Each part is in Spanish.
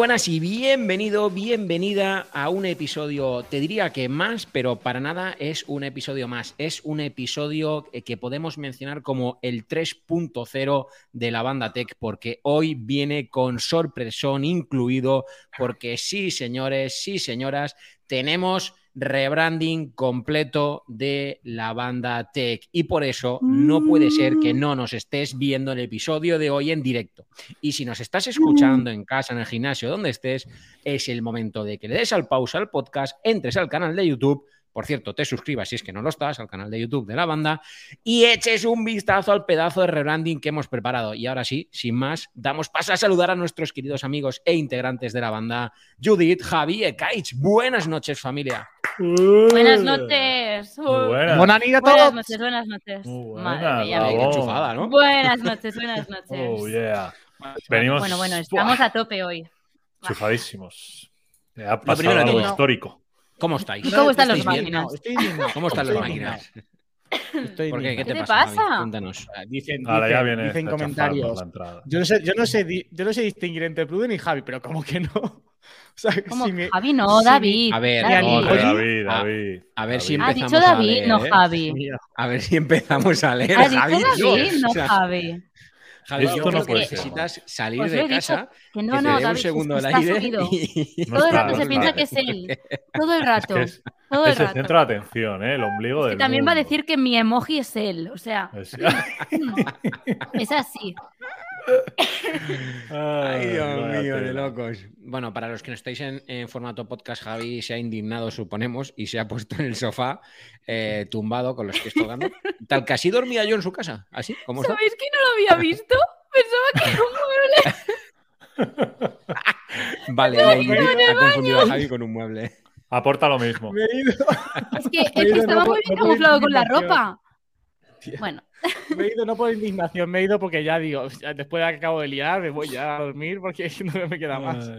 Buenas y bienvenido, bienvenida a un episodio, te diría que más, pero para nada es un episodio más. Es un episodio que podemos mencionar como el 3.0 de la banda Tech, porque hoy viene con sorpresón incluido, porque sí, señores, sí, señoras, tenemos rebranding completo de la banda Tech. Y por eso no puede ser que no nos estés viendo el episodio de hoy en directo. Y si nos estás escuchando en casa, en el gimnasio, donde estés, es el momento de que le des al pausa al podcast, entres al canal de YouTube por cierto, te suscribas si es que no lo estás al canal de YouTube de la banda y eches un vistazo al pedazo de rebranding que hemos preparado. Y ahora sí, sin más, damos paso a saludar a nuestros queridos amigos e integrantes de la banda, Judith, Javi y Kaich. Buenas noches, familia. Buenas noches. Buenas. Buenas noches, buenas noches. Madre mía, enchufada, ¿no? Buenas noches, buenas noches. Oh, yeah. Venimos Bueno, bueno, estamos a tope hoy. chufadísimos. Ha pasado algo todo. histórico. ¿Cómo estáis? ¿Y cómo están los máquinas? ¿Cómo están las Estoy máquinas? Estoy ¿Por qué? ¿Qué te, te pasa? Pasa? Cuéntanos. Dicen, Ahora ya dicen- viene dicen comentarios. Yo no sé, yo no sé, yo no sé distinguir entre Pruden y Javi, pero como que no. O sea, ¿Cómo? si me- Javi, no, si David. A ver, David. no, David, a- David. a ver si David. Ha empezamos dicho a David, no leer. Javi. A ver si empezamos a leer. Ha dicho Javi, David, no O sea, Javi. Javi, Esto yo no creo que puede ser. necesitas salir de casa, Que que no, te no, dé David, un segundo al que está aire subido. y... No Todo el rato no se piensa que es él. Todo el rato. Es que Todo el es el rato. centro de atención, ¿eh? el ombligo Que del también va a mundo. decir que mi emoji es él. O sea, Es- es así. Ay, Dios vaya mío, de locos. Bueno, para los que no estáis en, en formato podcast, Javi se ha indignado, suponemos, y se ha puesto en el sofá eh, tumbado con los pies colgando. Tal que así dormía yo en su casa. ¿Así? ¿Cómo está? ¿Sabéis que no lo había visto? Pensaba que era un mueble. Vale, ha confundido a Javi con un mueble. Aporta lo mismo. me he ido, Es que, es que estaba no muy bien no camuflado con la ropa. Tía. Bueno, me he ido no por indignación, me he ido porque ya digo, después de que acabo de liar, me voy ya a dormir porque no me queda más.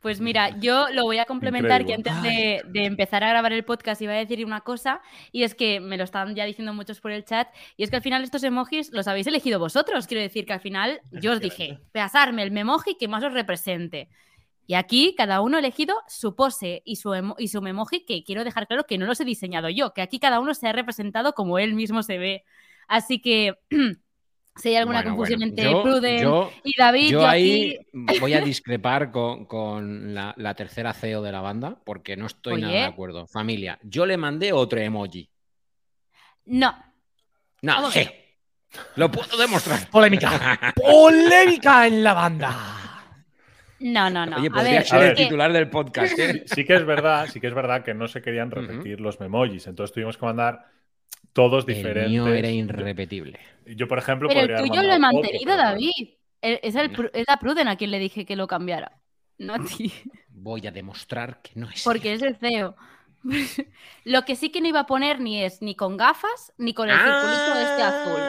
Pues mira, yo lo voy a complementar que antes de, de empezar a grabar el podcast iba a decir una cosa y es que me lo están ya diciendo muchos por el chat y es que al final estos emojis los habéis elegido vosotros. Quiero decir que al final yo os dije, pasarme el memoji que más os represente. Y aquí cada uno ha elegido su pose y su, emo- y su memoji, que quiero dejar claro que no los he diseñado yo, que aquí cada uno se ha representado como él mismo se ve. Así que si hay alguna Bueno, confusión bueno, entre yo- Pruden yo- y David, Yo yo, ahí aquí... voy a discrepar con, con la, la tercera CEO de la banda porque no estoy nada de acuerdo. Familia, yo le mandé otro emoji. No, No, ¿Cómo sí. Lo puedo demostrar. Polémica. Polémica en la banda. No, no, no. Oye, a podría ver, ser a el ver. es que- titular del podcast. ¿eh? Sí que es verdad, sí que es verdad que no se querían repetir los memojis, entonces tuvimos que mandar todos El diferentes. mío era irrepetible. Yo, yo, por ejemplo, Pero el podría haber tuyo lo he otro, mantenido, pero. David. El- Es, el, Pru- es a Pruden a quien le dije que lo cambiara. No a ti. Voy a demostrar que no es. Porque es el CEO. lo que sí que no iba a poner ni es ni con gafas ni con el circulito este azul.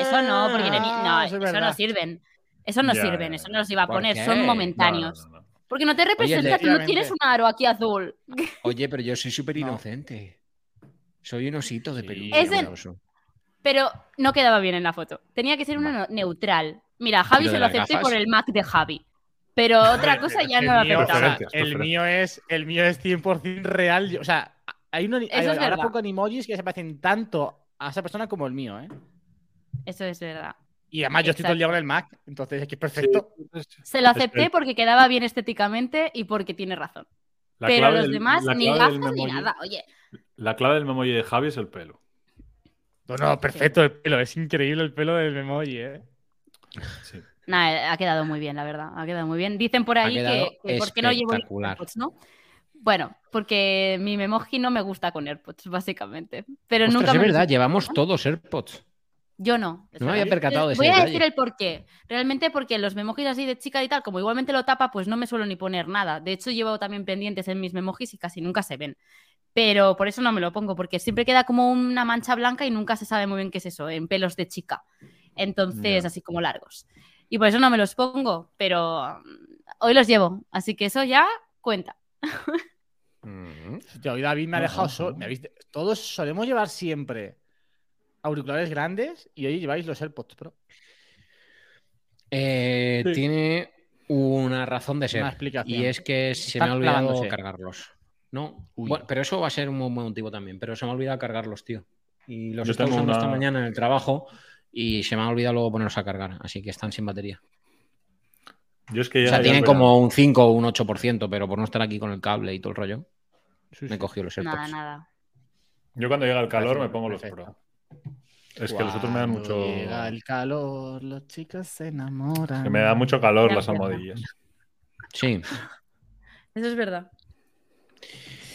Eso no, porque no, Ah, eso, eso es no sirven. Eso no Ya, sirven, ya, eso no los iba a ¿Por poner, qué? son momentáneos. No, no, no. Porque no te representa, tú no tienes un aro aquí azul. Oye, pero yo soy súper No. inocente. Soy un osito de Sí. peluche. Es en- amoroso. Pero no quedaba bien en la foto. Tenía que ser uno neutral. Mira, Javi ¿Y lo se lo acepté gafas? por el Mac de Javi. Pero otra cosa ya el no lo aceptaba. El mío es el mío es 100% real. O sea, hay, es ahora poco emojis que se parecen tanto a esa persona como el mío, ¿eh? Eso es verdad. Y además yo estoy todo el día con el Mac, entonces es que es perfecto. Se lo acepté porque quedaba bien estéticamente y porque tiene razón. La Pero los del- demás, ni gafas ni memoji- nada. Oye, La clave del memoji de Javi es el pelo. No, no, perfecto el pelo. Es increíble el pelo del emoji, ¿eh? Sí. nada, ha quedado muy bien, la verdad. Ha quedado muy bien. Dicen por ahí que, que ¿por qué no llevo espectacular. AirPods, no? Bueno, porque mi memoji no me gusta con AirPods, básicamente. Pero Ostras, nunca es me verdad, llevamos todos AirPods. Yo no. No me había percatado de ese Voy a decir el por qué. Realmente porque los memojis así de chica y tal, como igualmente lo tapa, pues no me suelo ni poner nada. De hecho, llevo también pendientes en mis memojis y casi nunca se ven. Pero por eso no me lo pongo, porque siempre queda como una mancha blanca y nunca se sabe muy bien qué es eso, en pelos de chica. Entonces, así como largos. Y por eso no me los pongo, pero mm, hoy los llevo. Así que eso ya cuenta. Mm. Hoy David me ha dejado solo. no. ¿Me habéis- Todos solemos llevar siempre auriculares grandes y hoy lleváis los AirPods Pro. Eh, Sí. Tiene una razón de ser. Una explicación. Y es que se Están me ha olvidado clavándose. cargarlos. No, bueno, pero eso va a ser un buen motivo también. Pero se me ha olvidado cargarlos, tío. Y los estoy usando esta mañana en el trabajo y se me ha olvidado luego ponerlos a cargar. Así que están sin batería. Yo es que O ya, sea, ya tienen como un 5 o un 8%, pero por no estar aquí con el cable y todo el rollo, Sí, me he cogido los AirPods. Nada, nada. Yo cuando llega el calor me pongo los. Pro. Es que los otros me dan mucho. Llega el calor, los chicos se enamoran. Que me da mucho calor las almohadillas. Sí. Eso es verdad.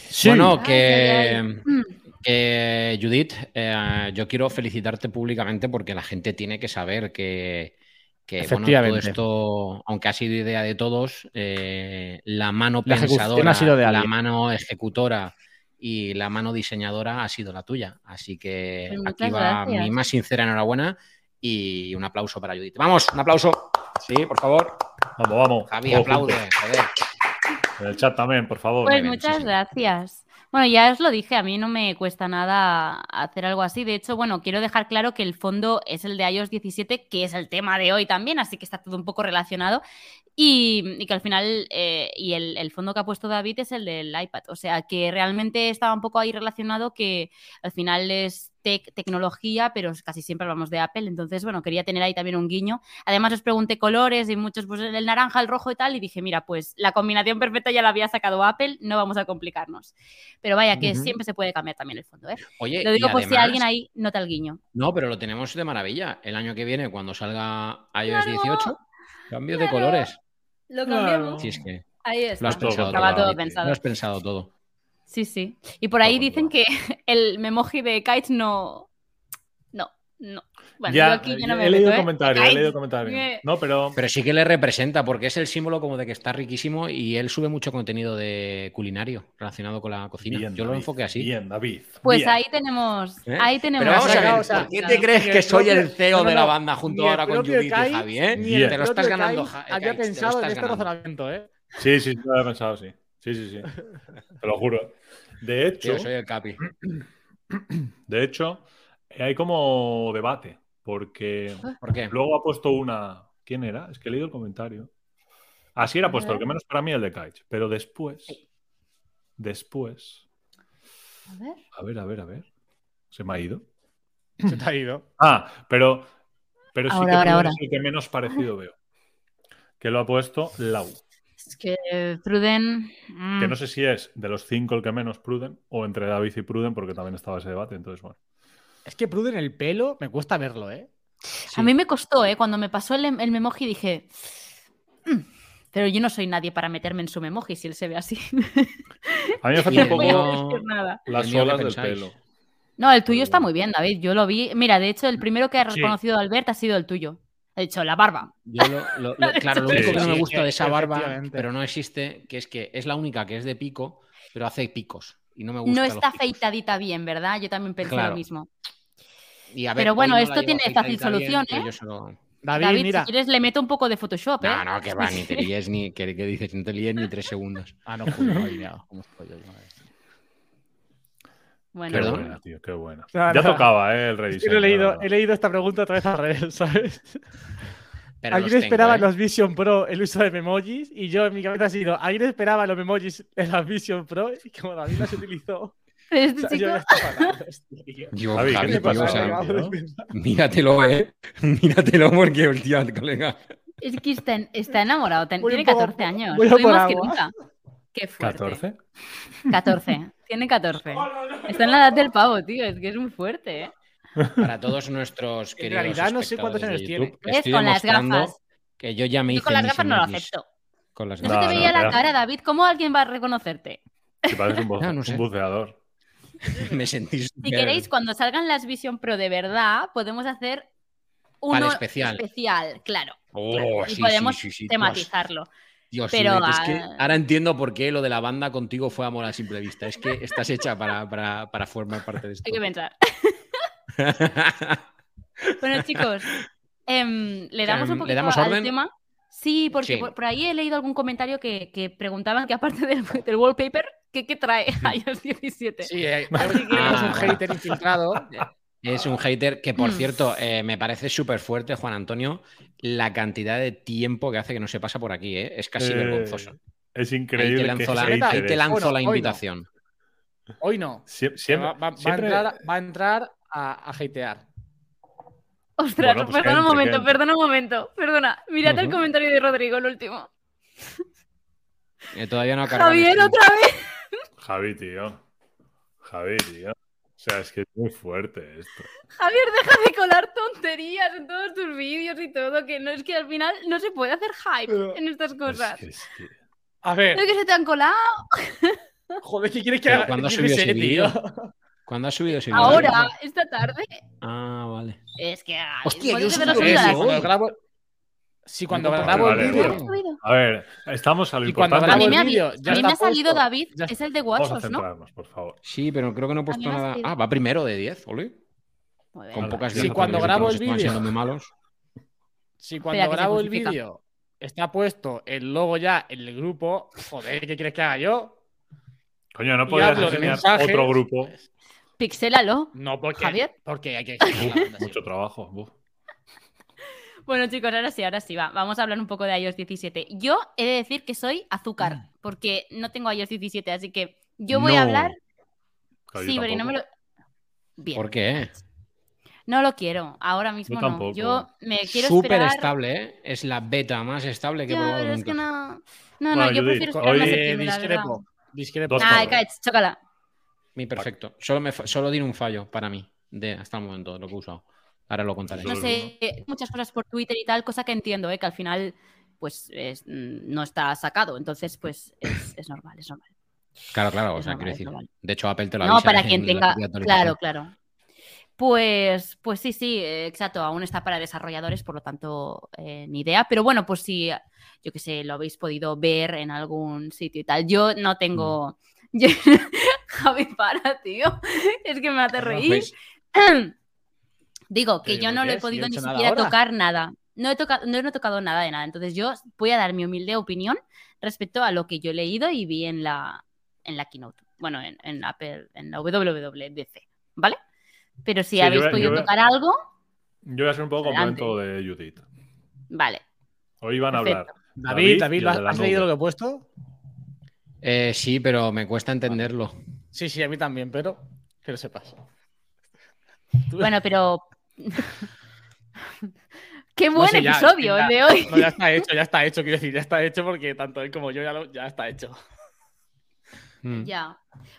Sí. Bueno, Ay, que, ay, ay. Mm. que, Judith, eh, yo quiero felicitarte públicamente porque la gente tiene que saber que, que bueno, todo esto, aunque ha sido idea de todos, eh, la mano La pensadora, ha sido de la mano ejecutora y la mano diseñadora ha sido la tuya. Así que Pues aquí va gracias. mi más sincera enhorabuena y un aplauso para Judith. Vamos, un aplauso. Sí, por favor. Vamos, vamos. Javi, aplaude. En el chat también, por favor. Pues bien, muchas sí, sí. gracias. Bueno, ya os lo dije, a mí no me cuesta nada hacer algo así. De hecho, bueno, quiero dejar claro que el fondo es el de iOS 17, que es el tema de hoy también, así que está todo un poco relacionado. Y, y que al final, eh, y el, el fondo que ha puesto David es el del iPad. O sea, que realmente estaba un poco ahí relacionado que al final es tech, tecnología, pero casi siempre hablamos de Apple. Entonces, bueno, quería tener ahí también un guiño. Además, os pregunté colores y muchos, pues el naranja, el rojo y tal, y dije, mira, pues la combinación perfecta ya la había sacado Apple, no vamos a complicarnos. Pero vaya, que siempre se puede cambiar también el fondo, ¿eh? Oye, Lo digo por si además- alguien ahí nota el guiño. No, pero lo tenemos de maravilla. El año que viene, cuando salga iOS Claro. 18, cambio de colores. Lo cambiamos. Si es que Ahí está. lo has Todo pensado. Estaba todo Lo pensado. Lo has pensado todo. Sí, sí. Y por ahí Todo dicen que el memoji de Kites no. No, no. Bueno, ya, yo aquí ya no me he leído ¿eh? comentarios, he leído comentarios. No, pero Pero sí que le representa, porque es el símbolo como de que está riquísimo y él sube mucho contenido de culinario relacionado con la cocina. Bien, Yo lo enfoqué así. Bien, David. Pues bien. ahí tenemos. ¿Eh? Ahí tenemos. Pero vamos a Claro, ver, o sea, ¿por qué claro. te crees Ni que el soy el CEO no, no, de la banda junto Ni el ahora con Judith y Kai, Javi, eh? ni Bien. el Te lo estás ganando, Kai Ja- Había pensado en este ganando. razonamiento, ¿eh? Sí, sí, sí, lo había pensado, sí. Sí, sí, sí. Te lo juro. De hecho, Tío, soy el Capi. de hecho, hay como debate, porque ¿Por qué? luego ha puesto una. ¿Quién era? Es que he leído el comentario. Así era puesto, el que menos para mí el de Kaich. Pero después. Después. A ver. A ver, a ver, a ver. Se me ha ido. Se te ha ido. Ah, pero. Pero sí Ahora, que ahora, ahora. es el que menos parecido veo. Que lo ha puesto Lau. Es que Pruden. mm, Que no sé si es de los cinco el que menos Pruden o entre David y Pruden, porque también estaba ese debate. Entonces, bueno. Es que Pruden el pelo me cuesta verlo, ¿eh? A mí me costó, ¿eh? Cuando me pasó el, el memoji dije. "Mm, Pero yo no soy nadie para meterme en su memoji si él se ve así. A mí me falta un poco nada. las el mío, ¿qué olas del pelo. No, el tuyo está muy bien, David. Yo lo vi. Mira, de hecho, el primero que ha reconocido a Albert ha sido el tuyo. Ha dicho, la barba. Yo lo- lo- lo- claro, lo Sí, único que no me sí, gusta de esa barba, pero no existe, que es que es la única que es de pico, pero hace picos. Y no me gusta. No está afeitadita bien, ¿verdad? Yo también pensé Claro. lo mismo. Y a ver, Pero bueno, no esto tiene fácil solución, ¿eh? yo solo- David, David, mira. si quieres, le meto un poco de Photoshop, ¿eh? No, no, que va, ni te líes ni. ¿Qué, qué dices? No te líes ni tres segundos. Ah, no, joder, madre mía, ¿cómo estoy yo? Madre. Bueno, Qué Perdón. buena, tío, qué buena. No, ya no. tocaba, ¿eh? El que no he leído, he leído esta pregunta otra vez al revés, ¿sabes? Pero alguien los tengo, esperaba ¿eh? en los Vision Pro el uso de memojis y yo en mi cabeza ha sido, alguien esperaba los memojis en las Vision Pro y como David las utilizó. Pero o este sea, chico. yo. Yo, Javi, ¿qué Javi, te tío, pasa, o sea, Javi? Tío? míratelo, eh. Míratelo porque, hostia, colega. Es que está, está enamorado. ten- tiene un poco- 14 años. voy por más que nunca. Qué fuerte. 14. 14. Tiene 14. Está en la edad del pavo, tío. Es que es muy fuerte, ¿eh? Para todos nuestros En queridos realidad no sé cuántos años ¿Ves? estoy Con las gafas. Que yo ya me Yo hice con las gafas no lo acepto. Con las No, se No, te no, veía la ya. cara, David. ¿Cómo alguien va a reconocerte? Si pareces un, buce- no sé. un buceador. me sentí Si queréis, cuando salgan las Vision Pro de verdad, podemos hacer uno especial. especial, claro. Oh, claro. Y podemos sí, sí, tematizarlo. Dios, Pero, Juliet, es que ah, ahora entiendo por qué lo de la banda contigo fue amor a simple vista. Es que estás hecha para, para- para formar parte de esto. Hay que pensar. Bueno, chicos, em, le damos un Em, ¿le poquito damos al orden? tema. Sí, porque Sí. Por, por ahí he leído algún comentario que, que preguntaban que aparte del, del wallpaper, ¿qué, qué trae iOS 17? Sí, eh, que- tenemos un Ah, hater infiltrado. Es un hater que, por Mm. cierto, eh, me parece súper fuerte, Juan Antonio, la cantidad de tiempo que hace que no se pasa por aquí, ¿eh? Es casi Eh, vergonzoso. Es Ahí increíble. te lanzo que la, ahí te es. lanzo Bueno, la hoy no. invitación. Hoy no. Sie- Siempre, va, va- va siempre- a entrar, va a, entrar a, a hatear. Ostras, Bueno, pues perdona un momento, perdona un momento. Perdona. Mirad el Ujú. comentario de Rodrigo, el último. Eh, todavía no ha cargado Javier, otra vez. Javi, tío. Javi, tío. O sea, es que es muy fuerte esto. Javier, deja de colar tonterías en todos tus vídeos y todo, que no es que al final no se puede hacer hype en estas Es cosas. que- es que- A ver, No es que se te han colado. joder, ¿qué quieres que haga? ¿cuándo subió ese tío. ¿Cuándo has subido ese vídeo? Ahora, esta tarde. Ah, vale. Es que. ay, Hostia, yo subí cuando grabo, si cuando Vale, grabo vale, el vídeo, vale. A ver, estamos a lo Y cuando importante. A mí me el ha, vídeo, vi- ya a mí me ha salido. David, Ya es el de WhatsApp, ¿no? por favor. Sí, pero creo que no he puesto nada. Ah, va primero de 10, ole. Muy bien. Con pocas Sí, cuando grabo el vídeo- muy malos. si Espera, cuando grabo el vídeo está puesto el logo ya en el grupo, joder, ¿qué quieres que haga yo? Coño, no podías enseñar otro grupo. Pixélalo. No, porque, Javier. porque hay que... Mucho trabajo. Uf. Bueno, chicos, ahora sí, ahora sí, va. Vamos a hablar un poco de iOS 17. Yo he de decir que soy azúcar, Mm. porque no tengo iOS 17, así que yo voy a hablar. Claro, sí, pero no me lo. Bien. ¿Por qué? No lo quiero. Ahora mismo Yo no. tampoco. Yo me quiero Súper esperar. estable, ¿eh? Es la beta más estable que he probado pero es nunca. que no. No, no, Bueno, yo Judith, prefiero esperarme a hoy- septiembre, verdad. discrepo, discrepo. Kaich, chócala. Mi perfecto. Solo, me, solo tiene un fallo para mí, de hasta el momento, lo que he usado. Ahora lo contaré. No sé, muchas cosas por Twitter y tal, cosa que entiendo, ¿eh? que al final pues es- mm, no está sacado. Entonces, pues es, es normal, es normal. Claro, claro, o sea, normal, quiero decir. normal. De hecho, Apple te lo No, avisa para en quien tenga. Claro, claro. Pues, pues sí, sí, eh, exacto. Aún está para desarrolladores, por lo tanto, eh, ni idea. Pero bueno, pues si, yo que sé, lo habéis podido ver en algún sitio y tal. Yo no tengo. yo- Javi, para, tío. Es que me hace reír. Pues, Digo que yo ¿por no le he podido ni siquiera ahora. tocar nada. No he, tocado, no, no he tocado nada de nada. Entonces yo voy a dar mi humilde opinión respecto a lo que yo he leído y vi en la, en la keynote. Bueno, en, en Apple, en la WWDC, ¿vale? Pero si Sí, habéis podido yo tocar algo, Yo voy a ser un poco complemento de Judith. vale. Hoy van a hablar. David, David, ¿has, leído lo que he puesto? Eh, sí, pero me cuesta entenderlo. Sí, sí, a mí también, pero que lo sepas. Bueno, pero. Qué No buen sé, ya, episodio ya- el de hoy. No, ya está hecho, ya está hecho, quiero decir, ya está hecho porque tanto él como yo ya, lo- ya está hecho. Mm. Ya.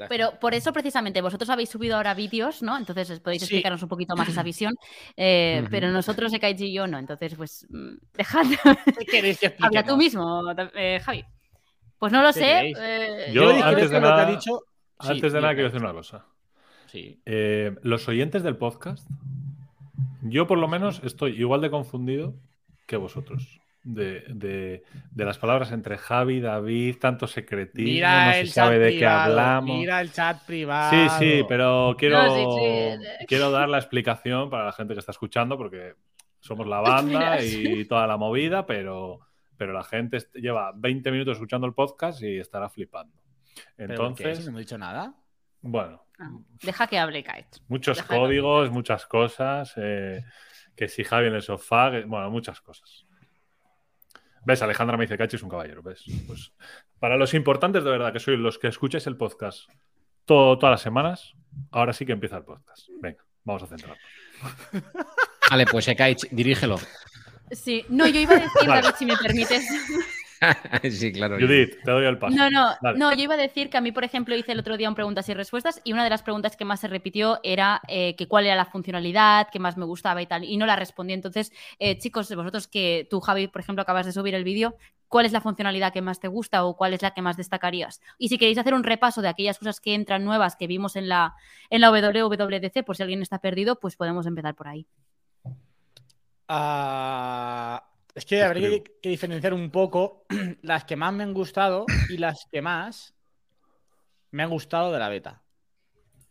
Pero por eso precisamente vosotros habéis subido ahora vídeos, ¿no? Entonces podéis Sí. explicarnos un poquito más esa visión. Eh. Pero nosotros, Ekaiji y yo, no. Entonces, pues, mm, dejad. ¿Qué queréis que Habla tú mismo, eh, Javi. Pues no lo ¿Qué sé. eh, Yo, antes de lo que nada- ha dicho. Sí, Antes de nada, quiero decir una cosa. Sí. Eh, los oyentes del podcast, yo por lo menos estoy igual de confundido que vosotros. De, de- de las palabras entre Javi, David, tanto secretismo, Mira no se sabe de qué hablamos. Mira el chat privado. Sí, sí, pero quiero, No, sí, sí. quiero dar la explicación para la gente que está escuchando, porque somos la banda y toda la movida, pero, pero la gente lleva 20 minutos escuchando el podcast y estará flipando. ¿Pero Entonces, no he dicho nada. bueno, ah, Deja que hable, Kite. muchos códigos, muchas cosas, eh, que si Javi en el sofá, que- bueno, muchas cosas. ¿Ves? Alejandra me dice Cachi es un caballero, ¿ves? Pues para los importantes de verdad, que sois los que escucháis el podcast todo- todas las semanas, ahora sí que empieza el podcast. Venga, vamos a centrarnos. Vale, pues Ekaich, dirígelo. Sí, no, yo iba a decir, Vale. David, si me permites. sí, claro. Judith, te doy el paso. No, no, Dale. no, yo iba a decir que a mí, por ejemplo, hice el otro día un preguntas y respuestas y una de las preguntas que más se repitió era eh, que cuál era la funcionalidad, que más me gustaba y tal, y no la respondí. Entonces, eh, chicos, vosotros que tú, Javi, por ejemplo, acabas de subir el vídeo, ¿cuál es la funcionalidad que más te gusta o cuál es la que más destacarías? Y si queréis hacer un repaso de aquellas cosas que entran nuevas que vimos en la, en la WWDC, por si alguien está perdido, pues podemos empezar por ahí. Ah, es que habría que, que diferenciar un poco las que más me han gustado y las que más me han gustado de la beta.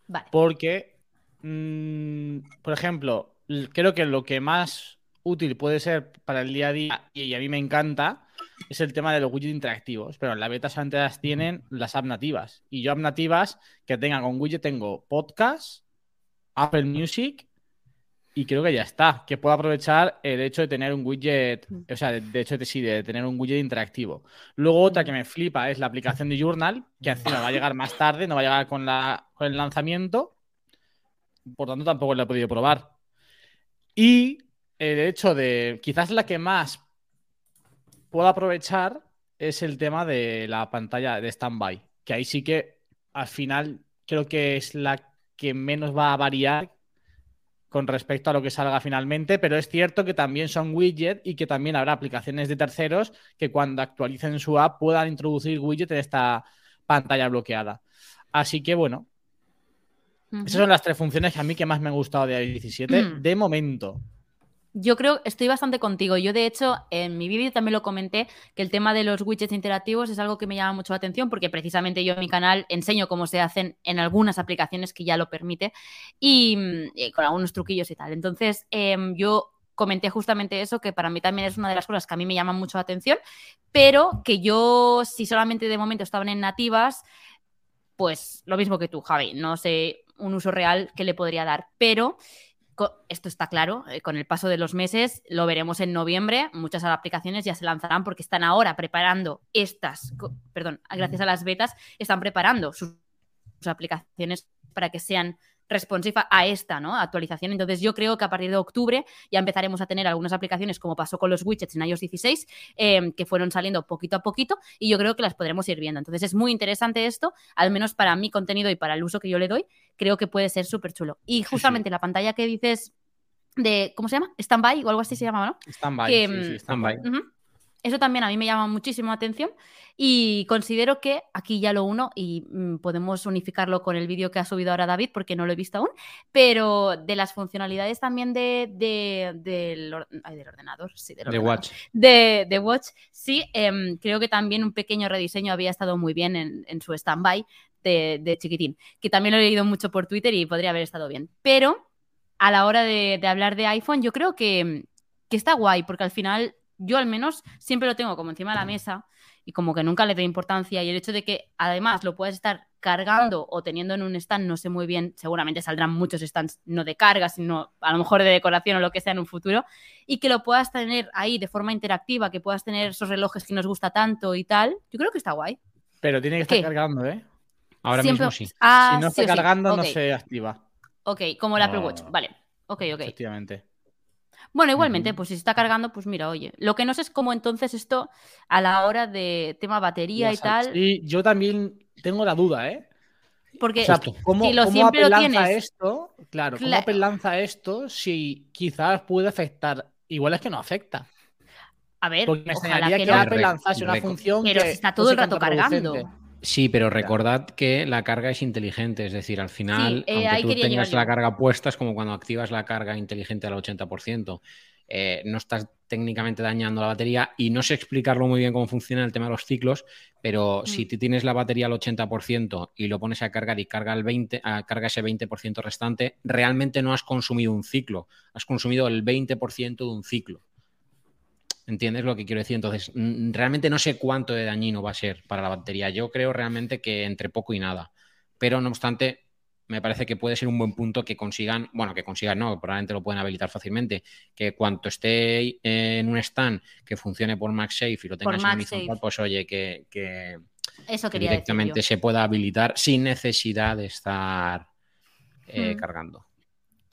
Vale. Porque, mm, por ejemplo, creo que lo que más útil puede ser para el día a día, y a mí me encanta, es el tema de los widgets interactivos. Pero en la beta solamente las tienen las app nativas. Y yo app nativas que tengan con widget tengo podcast, Apple Music, y creo que ya está. Que puedo aprovechar el hecho de tener un widget, Mm. o sea, de, de hecho de, sí, de tener un widget interactivo. Luego otra que me flipa es la aplicación de Journal, que encima va a llegar más tarde, no va a llegar con, la, con el lanzamiento. Por tanto, tampoco la he podido probar. Y el hecho de, quizás la que más puedo aprovechar es el tema de la pantalla de standby, que ahí sí que al final creo que es la que menos va a variar con respecto a lo que salga finalmente, pero es cierto que también son widgets y que también habrá aplicaciones de terceros que cuando actualicen su app puedan introducir widgets en esta pantalla bloqueada. Así que bueno, esas son las tres funciones que a mí que más me han gustado de iOS 17 Mm. de momento. Yo creo, estoy bastante contigo. Yo, de hecho, en mi vídeo también lo comenté, que el tema de los widgets interactivos es algo que me llama mucho la atención, porque precisamente yo en mi canal enseño cómo se hacen en algunas aplicaciones que ya lo permite, y, mm, y con algunos truquillos y tal. Entonces, em, yo comenté justamente eso, que para mí también es una de las cosas que a mí me llaman mucho la atención, pero que yo, si solamente de momento estaban en nativas, pues lo mismo que tú, Javi, no sé un uso real que le podría dar, pero esto está claro, eh, con el paso de los meses lo veremos en noviembre, muchas aplicaciones ya se lanzarán porque están ahora preparando estas, perdón, gracias a las betas, están preparando sus, sus aplicaciones para que sean responsive a esta ¿no? actualización. Entonces yo creo que a partir de octubre ya empezaremos a tener algunas aplicaciones como pasó con los widgets en iOS 16 eh, que fueron saliendo poquito a poquito y yo creo que las podremos ir viendo. Entonces es muy interesante esto, al menos para mi contenido y para el uso que yo le doy, creo que puede ser súper chulo. Y justamente la pantalla que dices de, ¿cómo se llama? Standby o algo así se llamaba, ¿no? Standby. Que, sí, sí, mm, standby. Ujú. Eso también a mí me llama muchísimo la atención y considero que aquí ya lo uno y mm, podemos unificarlo con el vídeo que ha subido ahora David porque no lo he visto aún, pero de las funcionalidades también de, de- del, ay, del ordenador, sí, del De ordenador. Watch. de, de Watch, sí, em, creo que también un pequeño rediseño había estado muy bien en, en su stand-by de, de chiquitín, que también lo he leído mucho por Twitter y podría haber estado bien. Pero a la hora de, de hablar de iPhone, yo creo que, que está guay, porque al final yo al menos siempre lo tengo como encima de la mesa y como que nunca le doy importancia y el hecho de que además lo puedas estar cargando o teniendo en un stand, no sé muy bien, seguramente saldrán muchos stands no de carga, sino a lo mejor de decoración o lo que sea en un futuro, y que lo puedas tener ahí de forma interactiva, que puedas tener esos relojes que nos gusta tanto y tal, yo creo que está guay. Pero tiene que estar ¿Qué? cargando, ¿eh? Ahora Siempre- mismo sí. Ah, si no sí está sí. cargando, no se activa. Ok, como el Apple. Watch, vale. Ok, ok. Efectivamente. Bueno, igualmente, pues si se está cargando, pues mira, oye. Lo que no sé es cómo entonces esto a la hora de tema batería y tal. Sí, yo también tengo la duda, ¿eh? Porque O sea, Justo. ¿cómo, si lo cómo siempre Apple lo lanza esto? Claro, ¿cómo Claro. Apple lanza esto si quizás puede afectar? Igual es que no afecta. A ver, Porque me ojalá que que, no. Apple lanzase una función Pero que si está todo el rato cargando. Sí, pero recordad que la carga es inteligente, es decir, al final, Sí, eh, aunque tú tengas la carga puesta, es como cuando activas la carga inteligente al 80%. Eh, no estás técnicamente dañando la batería y no sé explicarlo muy bien cómo funciona el tema de los ciclos, pero si Mm. tú tienes la batería al 80% y lo pones a cargar y carga, el 20, ah, carga ese 20% restante, realmente no has consumido un ciclo, has consumido el 20% de un ciclo. ¿Entiendes lo que quiero decir? Entonces, mm, realmente no sé cuánto de dañino va a ser para la batería. Yo creo realmente que entre poco y nada. Pero no obstante, me parece que puede ser un buen punto que consigan, bueno, que consigan, no, probablemente lo pueden habilitar fácilmente, que cuanto esté en un stand que funcione por MagSafe y lo tengas sincronizado, MagSafe. pues oye, que, Eso directamente se pueda habilitar sin necesidad de estar eh, Hmm. cargando.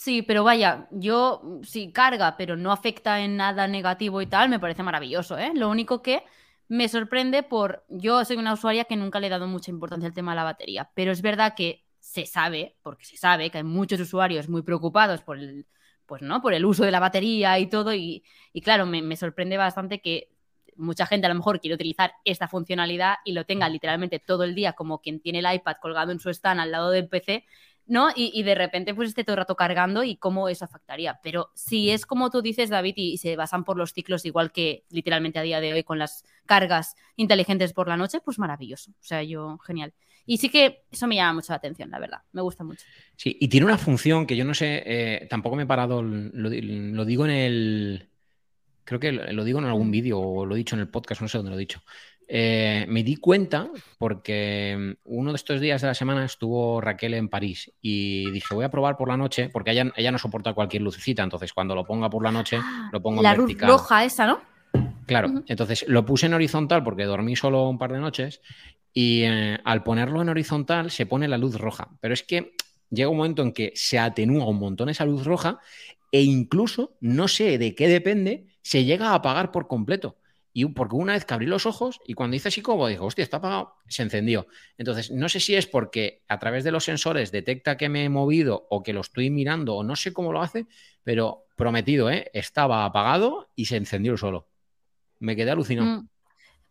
Sí, pero vaya, yo mm, sí carga, pero no afecta en nada negativo y tal, me parece maravilloso, ¿eh? Lo único que me sorprende por. Yo soy una usuaria que nunca le he dado mucha importancia al tema de la batería, pero es verdad que se sabe, porque se sabe que hay muchos usuarios muy preocupados por el, pues, ¿no? por el uso de la batería y todo, y, y claro, me, me sorprende bastante que mucha gente a lo mejor quiere utilizar esta funcionalidad y lo tenga literalmente todo el día como quien tiene el iPad colgado en su stand al lado del PC ¿no? Y, y de repente pues esté todo el rato cargando y cómo eso afectaría. Pero si es como tú dices, David, y, y se basan por los ciclos igual que literalmente a día de hoy con las cargas inteligentes por la noche, pues maravilloso. O sea, yo, genial. Y sí que eso me llama mucho la atención, la verdad. Me gusta mucho. Sí, y tiene una función que yo no sé, eh, tampoco me he parado, lo, lo digo en el, creo que lo, lo digo en algún vídeo o lo he dicho en el podcast, no sé dónde lo he dicho. Eh, me di cuenta porque uno de estos días de la semana estuvo Raquel en París y dije, voy a probar por la noche, porque ella, ella no soporta cualquier lucecita, entonces cuando lo ponga por la noche, lo pongo en La luz vertical. roja esa, ¿no? Claro, entonces lo puse en horizontal porque dormí solo un par de noches y eh, al ponerlo en horizontal se pone la luz roja. Pero es que llega un momento en que se atenúa un montón esa luz roja e incluso, no sé de qué depende, se llega a apagar por completo. Y porque una vez que abrí los ojos y cuando hice así como digo, hostia, está apagado, se encendió. Entonces, no sé si es porque a través de los sensores detecta que me he movido o que lo estoy mirando o no sé cómo lo hace, pero prometido, ¿eh? estaba apagado y se encendió solo. Me quedé alucinado. Mm.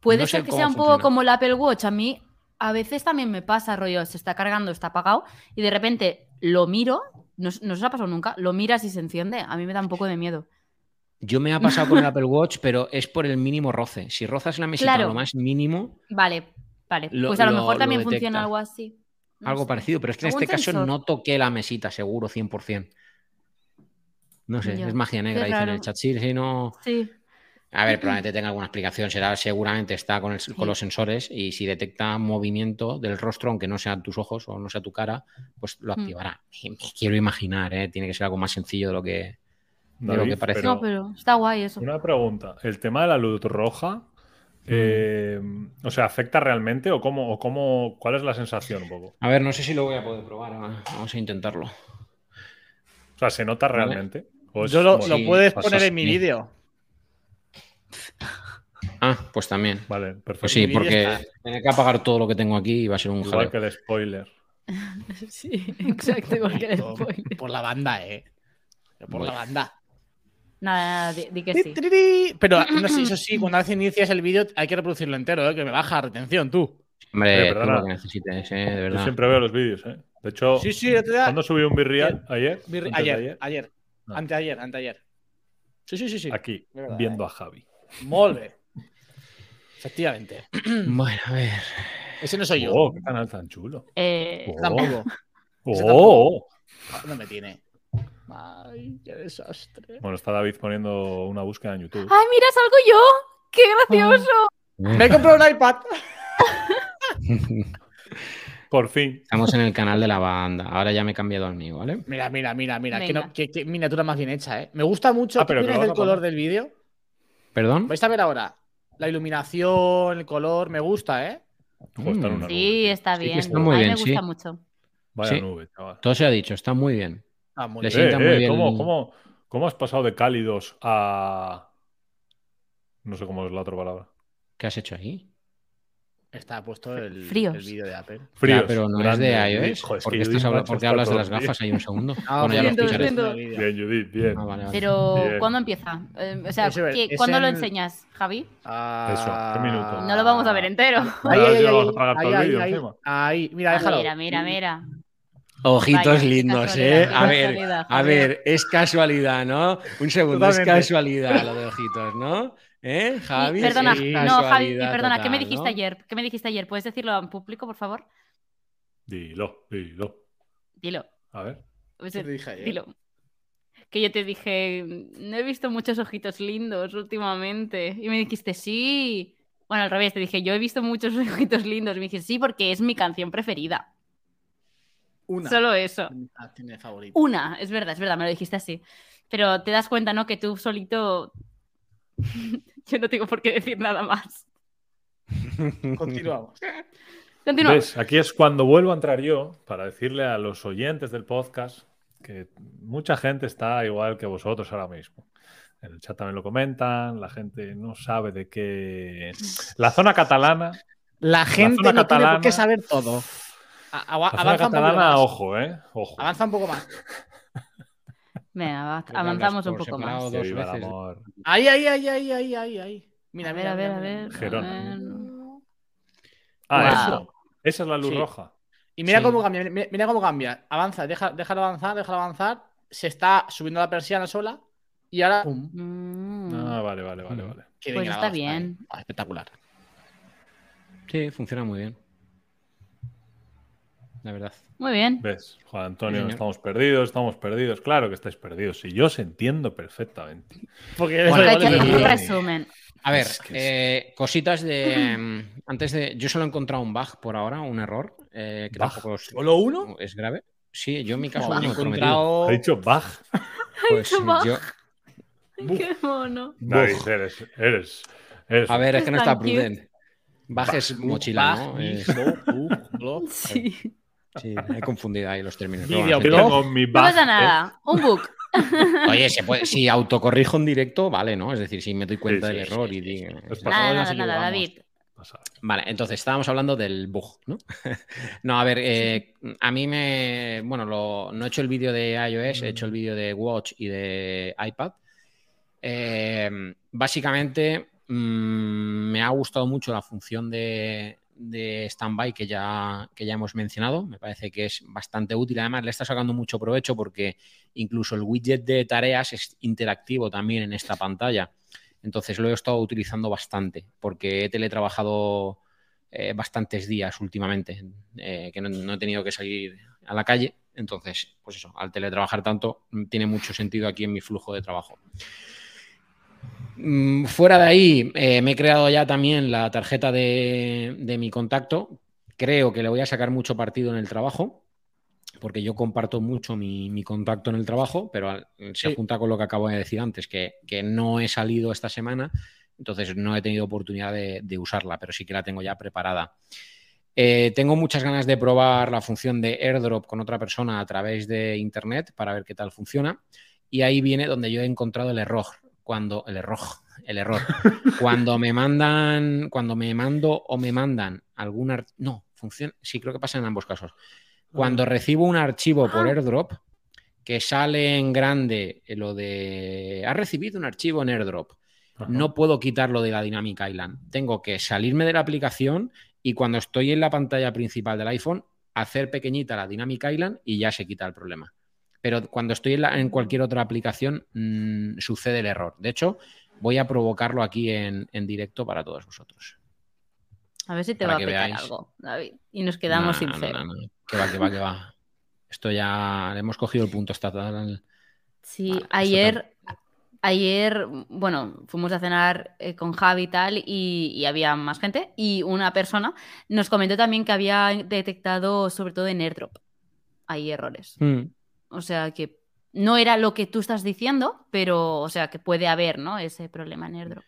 Puede No ser que sea un poco como el Apple Watch. A mí a veces también me pasa, rollo, se está cargando, está apagado y de repente lo miro, no, no os ha pasado nunca, lo miras y se enciende. A mí me da un poco de miedo. Yo me ha pasado con el Apple Watch, pero es por el mínimo roce. Si rozas la mesita Claro. lo más mínimo, Vale, vale. Lo- pues a lo, lo- mejor también funciona algo así. No algo sé. parecido, pero es que en ¿Algún este caso no toqué la mesita, seguro, 100%. No sé, es magia negra, Qué dice en el chat. Sí, sí, no. Sí. A ver, probablemente tenga alguna explicación. Será, seguramente está con, el- con los sensores y si detecta movimiento del rostro, aunque no sean tus ojos o no sea tu cara, pues lo Hmm. activará. Me quiero imaginar, ¿eh? tiene que ser algo más sencillo de lo que, de lo David, que parece. pero- No, pero está guay eso. Una pregunta. ¿El tema de la luz roja, eh, o sea, afecta realmente o cómo, o cómo, cuál es la sensación un poco? A ver, no sé si lo voy a poder probar. va- Vamos a intentarlo. O sea, ¿se nota realmente? ¿O es- Yo lo, lo puedes poner en mi vídeo. Ah, pues también. Vale, perfecto. Pues sí, porque está. tener que apagar todo lo que tengo aquí y va a ser un Igual jaleo. que el spoiler. Sí, exacto, igual que el Por, spoiler. por la banda, eh. Por la banda. Nada, nada, di, di que sí. Pero no sé, eso sí, cuando inicias el vídeo hay que reproducirlo entero, eh, que me baja la retención, tú. Hombre, Oye, tú lo que necesites, eh, de Yo verdad. siempre veo los vídeos, ¿eh? De hecho, Sí, ¿cuándo subí un Virreal? ¿Ayer? ¿Antes de Ayer, ayer. No. Anteayer, anteayer. Sí, sí, sí, sí. Aquí, verdad, viendo eh. a Javi. Molde. Efectivamente. Bueno, a ver. Ese no soy yo. Oh, qué canal tan chulo. Eh, Oh. Tampoco. Ese Oh. No me tiene. Ay, qué desastre. Bueno, está David poniendo una búsqueda en YouTube. ¡Ay, mira, salgo yo! ¡Qué gracioso! Me he comprado un iPad. Por fin. Estamos en el canal de la banda. Ahora ya me he cambiado al mío, ¿vale? Mira, mira, mira, mira. Qué, no- qué- qué miniatura más bien hecha, ¿eh? Me gusta mucho. Ah, pero ¿Qué a color del vídeo? ¿Perdón? Vais a ver ahora. La iluminación, el color, me gusta, ¿eh? Está Mm. Sí, nube. está Sí bien. está muy a mí bien, me gusta sí. mucho. Vaya Sí. nube, chaval. Todo se ha dicho, está muy bien. Ah, muy Le bien. Eh, muy eh, bien. ¿cómo, cómo, cómo has pasado de cálidos a. No sé cómo es la otra palabra. ¿Qué has hecho ahí? Está puesto el, el vídeo de Apple. Fríos. Ya, pero no grande, es de iOS. Joder, es ¿Por que qué, estás habla- macho, por qué está hablas de las gafas ahí un segundo? Ah, bueno, ya lo escucharé. Bien, Judith, bien. Ah, vale, vale. Pero, Bien. ¿cuándo empieza? Eh, o sea, Eso es, ¿qué- es ¿cuándo lo en- enseñas, Javi? Ah, ¿qué minuto? No lo vamos a ver entero. Ahí, ahí, ahí, ahí, ahí, ahí, ahí. Mira, Ah, déjalo. Mira, mira, mira. Ojitos Vaya, lindos, ¿eh? A ver, a ver, es casualidad, ¿no? Un segundo, es casualidad lo de ojitos, ¿no? ¿Eh, Y- Javi? perdona, Sí, no, Javi, perdona, ¿qué me dijiste ¿no? ayer? ¿Qué me dijiste ayer? ¿Puedes decirlo en público, por favor? Dilo, dilo. Dilo. A ver. Pues, ¿Qué te dije ayer? Dilo. Que yo te dije, no he visto muchos ojitos lindos últimamente. Y me dijiste, sí. Bueno, al revés, te dije, yo he visto muchos ojitos lindos. Y me dijiste, sí, porque es mi canción preferida. Una. Solo eso. Ah, tiene favorito. Una, es verdad, es verdad, me lo dijiste así. Pero te das cuenta, ¿no? Que tú solito. yo no tengo por qué decir nada más. Continuamos. Continúa. ¿Ves? Aquí es cuando vuelvo a entrar yo para decirle a los oyentes del podcast que mucha gente está igual que vosotros ahora mismo. En el chat también lo comentan, la gente no sabe de qué. La zona catalana. La gente zona no tiene por qué saber todo. A- avanza un poco catalana, más. ojo, ¿eh? Ojo. Avanza un poco más. Venga, avanzamos un poco más. dos veces. Ahí, ahí, ahí, ahí, ahí, ahí, ahí. Mira, a ver, mira, a ver, mira, a mira. ver. Gerona. a ver. Ah, Wow. eso. Esa es la luz Sí. roja. Y mira Sí. cómo cambia, mira, mira cómo cambia. Avanza, deja, déjalo avanzar, déjalo avanzar. Se está subiendo la persiana sola y ahora pum. Mm. Ah, vale, vale, vale, vale. Qué Pues está bien. Ah, espectacular. Sí, funciona muy bien. La verdad. Muy bien. ¿Ves? Juan Antonio, Sí, estamos perdidos, estamos perdidos. Claro que estáis perdidos. Y yo os entiendo perfectamente. Porque eres Bueno, hay que un resumen. A ver, Es que eh, cositas de. mm, Antes de. Yo solo he encontrado un bug por ahora, un error. eh, que ¿Bug? tampoco es, ¿Solo uno? es grave. Sí, yo en mi caso no he encontrado. Ha dicho bug. Pues dicho bug. yo- Qué mono. David, eres, eres, eres- A ver, es que no está prudente. Bug es mochila, blog. Sí. sí, he confundido ahí los términos. Video Pero bueno, Yo se tengo mi No pasa ¿eh? nada. Un book. Oye, se puede, si autocorrijo en directo, vale, ¿no? Es decir, si me doy cuenta Sí, del sí, error sí, y digo. Nada, nada, nada. David. Vale, entonces estábamos hablando del bug, ¿no? no, a ver, eh, a mí me. Bueno, lo- no he hecho el vídeo de iOS, he hecho el vídeo de Watch y de iPad. Eh, básicamente, mm, me ha gustado mucho la función de, de standby que ya, que ya hemos mencionado. Me parece que es bastante útil. Además, le está sacando mucho provecho porque incluso el widget de tareas es interactivo también en esta pantalla. Entonces lo he estado utilizando bastante porque he teletrabajado eh, bastantes días últimamente, eh, que no, no he tenido que salir a la calle. Entonces, pues eso, al teletrabajar tanto, tiene mucho sentido aquí en mi flujo de trabajo. Mm, Fuera de ahí, eh, me he creado ya también la tarjeta de, de mi contacto. Creo que le voy a sacar mucho partido en el trabajo, porque yo comparto mucho mi, mi contacto en el trabajo, pero al- se Sí. junta con lo que acabo de decir antes, que, que no he salido esta semana, entonces no he tenido oportunidad de, de usarla, pero sí que la tengo ya preparada. Eh, tengo muchas ganas de probar la función de airdrop con otra persona a través de internet para ver qué tal funciona. Y ahí viene donde yo he encontrado el error. Cuando el error, el error. cuando me mandan, cuando me mando o me mandan algún no, funciona, sí creo que pasa en ambos casos. Cuando recibo un archivo por Ah. airdrop que sale en grande lo de has recibido un archivo en airdrop, Ajá. no puedo quitarlo de la Dynamic Island. Tengo que salirme de la aplicación y cuando estoy en la pantalla principal del iPhone, hacer pequeñita la Dynamic Island y ya se quita el problema. Pero cuando estoy en, la- en cualquier otra aplicación, mm, sucede el error. De hecho, voy a provocarlo aquí en, en directo para todos vosotros. A ver si te Para va a veáis. algo, David. Y nos quedamos sin no, cero. no, no. Que va, que va, que va. Esto ya le hemos cogido el punto estatal. Sí, Vale, ayer, ayer, bueno, fuimos a cenar eh, con Javi y tal, y, y había más gente. Y una persona nos comentó también que había detectado, sobre todo en airdrop, hay errores. Mm. O sea que no era lo que tú estás diciendo, pero, o sea, que puede haber, ¿no? Ese problema en airdrop.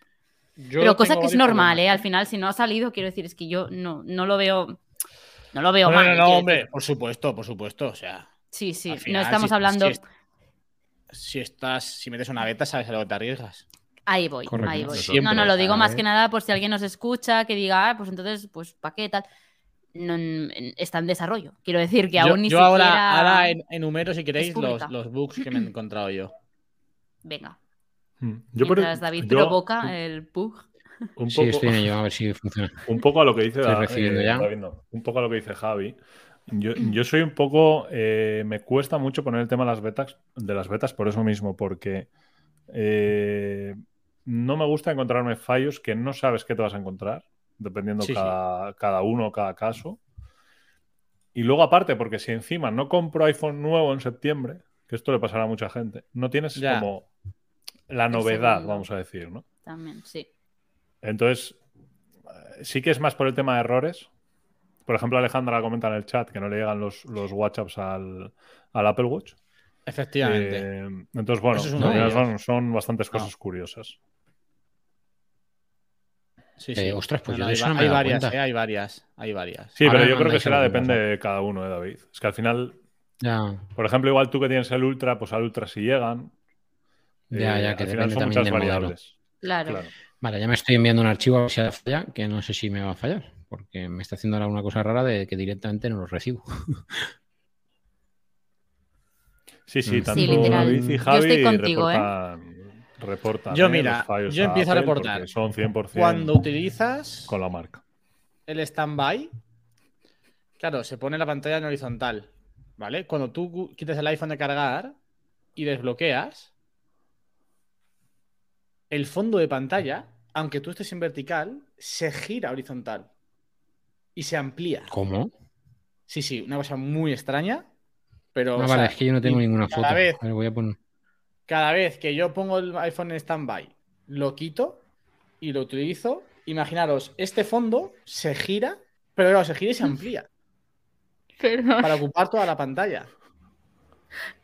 Yo pero cosa que es normal, ¿eh? Al final, si no ha salido, quiero decir, es que yo no, no lo veo. No lo veo No, mal. no, hombre, decir. por supuesto, por supuesto. O sea, Sí, sí, no estamos si- hablando. Si, es- si estás, si metes una beta, sabes a lo que te arriesgas. Ahí voy, Correcto. ahí voy. Siempre, no, no, lo digo más ¿sabes? que nada por si alguien nos escucha, que diga, ah, pues entonces, pues, ¿para qué tal? No, está en desarrollo. Quiero decir que yo aún ni yo siquiera. ahora, ahora en- enumero, si queréis, los, los bugs que me he encontrado yo. Venga, Mm. Yo por- mientras David yo- provoca el bug. un Sí, poco, estoy en ello, a ver si funciona. un poco a lo que dice Estoy Da- recibiendo eh, ya. David, no. un poco a lo que dice Javi. Yo, yo soy un poco. eh, me cuesta mucho poner el tema de las betas, de las betas por eso mismo, porque eh, no me gusta encontrarme fallos que no sabes qué te vas a encontrar, dependiendo Sí, sí. cada, cada uno, cada caso. Y luego, aparte, porque si encima no compro iPhone nuevo en septiembre, que esto le pasará a mucha gente, no tienes Ya. como la novedad, vamos a decir, ¿no? También, sí. Entonces, eh, sí que es más por el tema de errores. Por ejemplo, Alejandra comenta en el chat que no le llegan los, los WhatsApps al, al Apple Watch. Efectivamente. Eh, entonces, bueno, es son, son bastantes No. cosas curiosas. Sí, eh, sí. ostras, pues yo No, no, de hay, eso va- no me hay varias, eh, hay varias, hay varias. Sí, Ahora pero yo creo que será depende de cada uno, eh, David. Es que al final, Ya, por ejemplo, igual tú que tienes el Ultra, pues al Ultra sí llegan. Ya, Eh, ya, que al final depende son también muchas del modelo. variables. Claro. Claro. Vale, ya me estoy enviando un archivo a ver si falla, que no sé si me va a fallar, porque me está haciendo ahora una cosa rara de que directamente no lo recibo. Sí, sí, Mm. tanto Sí. David y Yo Javi estoy contigo, ¿eh? reportan, reportan, Yo, mira, los fallos yo empiezo a reportar. Son 100% Cuando utilizas con la marca. el stand-by, claro, se pone la pantalla en horizontal, ¿vale? Cuando tú quites el iPhone de cargar y desbloqueas, el fondo de pantalla, aunque tú estés en vertical, se gira horizontal y se amplía. ¿Cómo? Sí, sí, una cosa muy extraña, pero... Ah, o vale, sea, es que yo no tengo ninguna foto. vez- A ver, voy a poner. Cada vez que yo pongo el iPhone en stand-by, lo quito, y lo utilizo. Imaginaros, este fondo se gira, pero claro, se gira y se amplía Perdón. para ocupar toda la pantalla.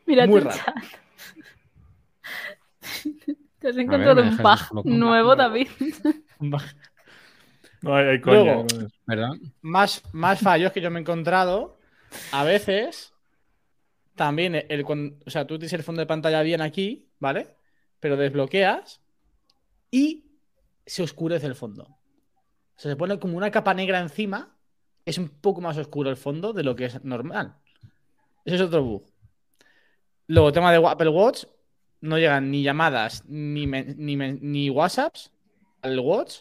Mira muy raro. chat. Te has encontrado un bug nuevo, David. No hay, hay. Más, más fallos que yo me he encontrado. A veces, también, el, cuando- o sea, tú tienes el fondo de pantalla bien aquí, ¿vale? Pero desbloqueas y se oscurece el fondo. O sea, se pone como una capa negra encima. Es un poco más oscuro el fondo de lo que es normal. Ese es otro bug. Luego, tema de Apple Watch. No llegan ni llamadas ni, ni, ni WhatsApps al Watch.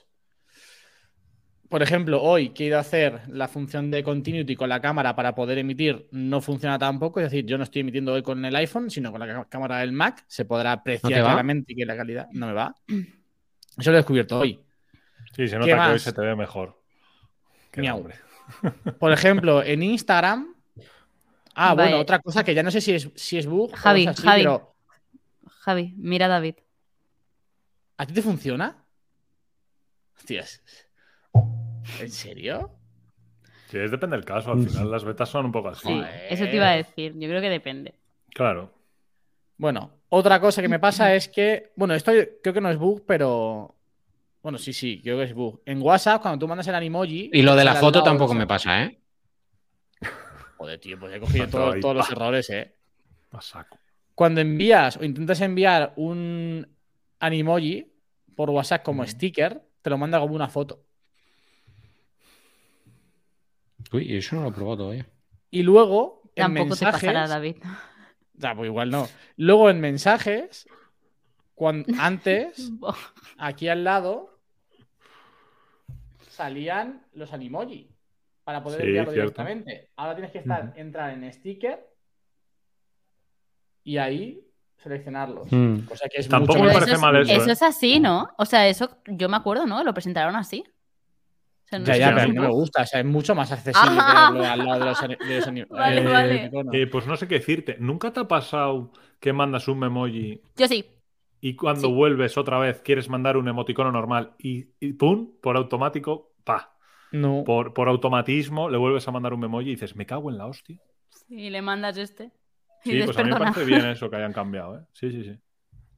Por ejemplo, hoy que he ido a hacer la función de continuity con la cámara para poder emitir, no funciona tampoco. Es decir, yo no estoy emitiendo hoy con el iPhone, sino con la cámara del Mac. Se podrá apreciar claramente que la calidad no me va. Eso lo he descubierto hoy. Sí, se ¿Qué nota que hoy se te ve mejor. Qué Miau. hombre. Por ejemplo, en Instagram. Ah, bueno, otra cosa que ya no sé si es, si es bug Javi, o así, Javi. pero Javi, mira a David. ¿a ti te funciona? Hostias. ¿En serio? Sí, es depende del caso. Al final las betas son un poco así. Sí, eso te iba a decir. Yo creo que depende. Claro. Bueno, otra cosa que me pasa es que, bueno, esto creo que no es bug, pero bueno, sí, sí, creo que es bug. En WhatsApp, cuando tú mandas el animoji. Y lo de la foto tampoco me pasa, ¿eh? Joder, tío, pues he cogido todo- todos los errores, eh. A saco. Cuando envías o intentas enviar un animoji por WhatsApp como sticker, te lo manda como una foto. Uy, eso no lo he probado todavía. Y luego, en Tampoco te mensajes. pasará, David. Ya, pues igual no. Luego en mensajes, cuando, antes, aquí al lado, salían los animoji para poder Sí, enviarlo cierto. directamente. Ahora tienes que estar, entrar en sticker y ahí seleccionarlos. Mm. Cosa que es Tampoco mucho me Pero más- parece es, mal eso, eso ¿eh? es así, ¿no? O sea, eso yo me acuerdo, ¿no? Lo presentaron así. O sea, no Ya, ya, pero a es mí no me gusta. O sea, es mucho más accesible Ah. tenerlo al lado de los, los ani- Vale, eh, vale. Eh, pues no sé qué decirte. ¿Nunca te ha pasado que mandas un memoji Yo sí. y cuando Sí. vuelves otra vez quieres mandar un emoticono normal y, y ¡pum! Por automático, pa. No. Por, por automatismo le vuelves a mandar un memoji y dices, me cago en la hostia. Y le mandas este. Y Sí, pues a mí me parece bien eso que hayan cambiado, ¿eh? Sí, sí, sí.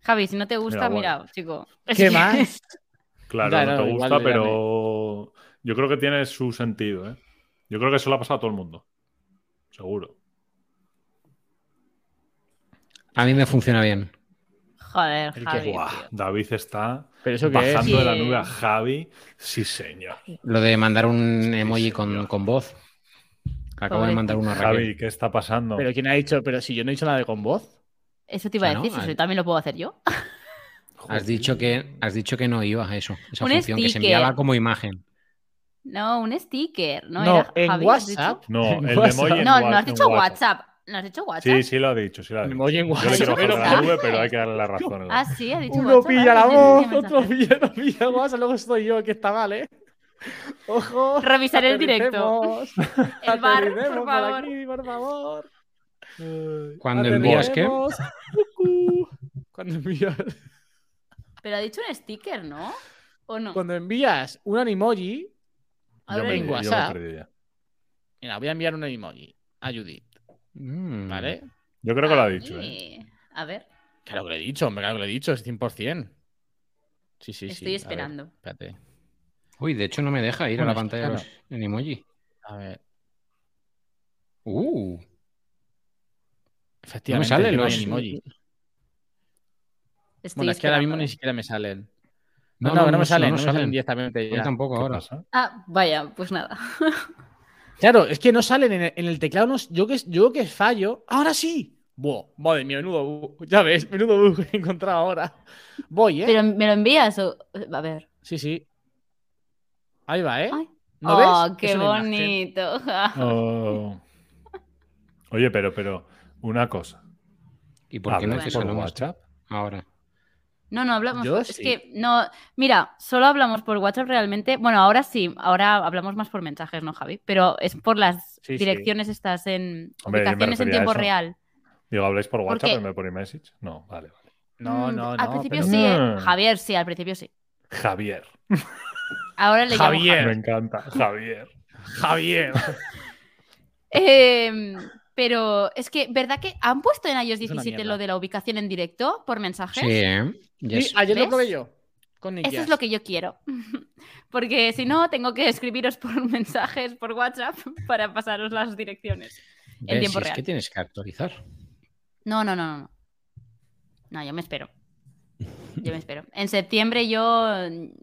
Javi, si no te gusta, Mira, chico. ¿Qué más? Claro, no, te gusta, pero yo creo que tiene su sentido, ¿eh? Yo creo que eso le ha pasado a todo el mundo. Seguro. A mí me funciona bien. Joder, El Javi. David está ¿Pero eso qué es? bajando de la nube a Javi. Sí, señor. Lo de mandar un emoji sí, con, con voz. Acabo de mandar uno a Raquel. Javi, ¿qué está pasando? Pero ¿quién ha dicho? Pero si yo no he dicho nada de con voz. Eso te iba a O sea, ¿no? decir, si Al- eso también lo puedo hacer yo. Has dicho que has dicho que no iba a eso, esa Un función que se enviaba como imagen. No, un sticker. No, No, era en. WhatsApp. No, el WhatsApp. emoji en No, no has dicho WhatsApp. ¿No has dicho WhatsApp? Sí, sí lo ha dicho, sí lo ha dicho. Emoji en Yo le quiero WhatsApp. bajar de la ¿Verdad? nube, pero hay que darle la razón. Ah, sí, ha dicho Uno WhatsApp. pilla la voz, otro pilla, no pilla WhatsApp, luego estoy yo, que está mal, ¿eh? Ojo. Revisaré el directo. aterricemos, El bar, aterricemos por favor. aquí, por favor. Cuando envías qué? Aterricemos. Cucú. Cuando envías, Pero ha dicho un sticker, ¿no? ¿O no? cuando envías un animoji, A Yo ver, me, en yo me mira, voy a enviar un animoji a Judith, Mm. ¿vale? Yo creo que lo ha dicho. ¿eh? A ver, Claro que lo he dicho, hombre, claro que lo he dicho, es 100%. Sí, sí, sí. estoy a ver, esperando. espérate. Uy, de hecho no me deja ir Bueno, a la pantalla claro. en emoji. A ver. Uh, Efectivamente, salen no hay los- animoji. Estoy Bueno, es que ahora mismo ni siquiera me salen. No, No, no, no, no, no me salen, no no me salen salen. directamente yo ya. tampoco ¿Qué ahora. pasa? Ah, vaya, pues nada. Claro, es que no salen en el, en el teclado. no- yo, que, yo que fallo. ¡Ahora sí! Buah, madre mía, menudo bug. Ya ves, menudo bug que he encontrado ahora. Voy, ¿eh? Pero me lo envías o. A ver. Sí, sí. Ahí va, ¿eh? Ay. ¿No oh, ves? qué bonito. Oh. Oye, pero, pero, una cosa. ¿Y por qué no ¿Hablas haces por WhatsApp? ahora? No, no hablamos. Yo es sí. que no. Mira, solo hablamos por WhatsApp realmente. Bueno, ahora sí, ahora hablamos más por mensajes, ¿no, Javi? Pero es por las Sí, sí. direcciones estas en Hombre, ubicaciones en tiempo real. Digo, ¿habláis por WhatsApp en vez por iMessage? No, vale, vale. No, Mm, no, Al no. principio pero- sí, ¿eh? Javier, sí, al principio sí. Javier. Ahora le llamo Javier. Me encanta, Javier. Javier. Eh, pero es que, ¿verdad que han puesto en iOS Es una 17 mierda. lo de la ubicación en directo por mensajes? Sí, ¿eh? Yes. Sí, ayer lo ¿Ves? probé yo. Con Nick Eso es lo que yo quiero. Porque si no, tengo que escribiros por mensajes por WhatsApp para pasaros las direcciones. en ¿Ves? tiempo Si es real. que tienes que actualizar. No, no, no, no. No, yo me espero. Yo me espero. En septiembre yo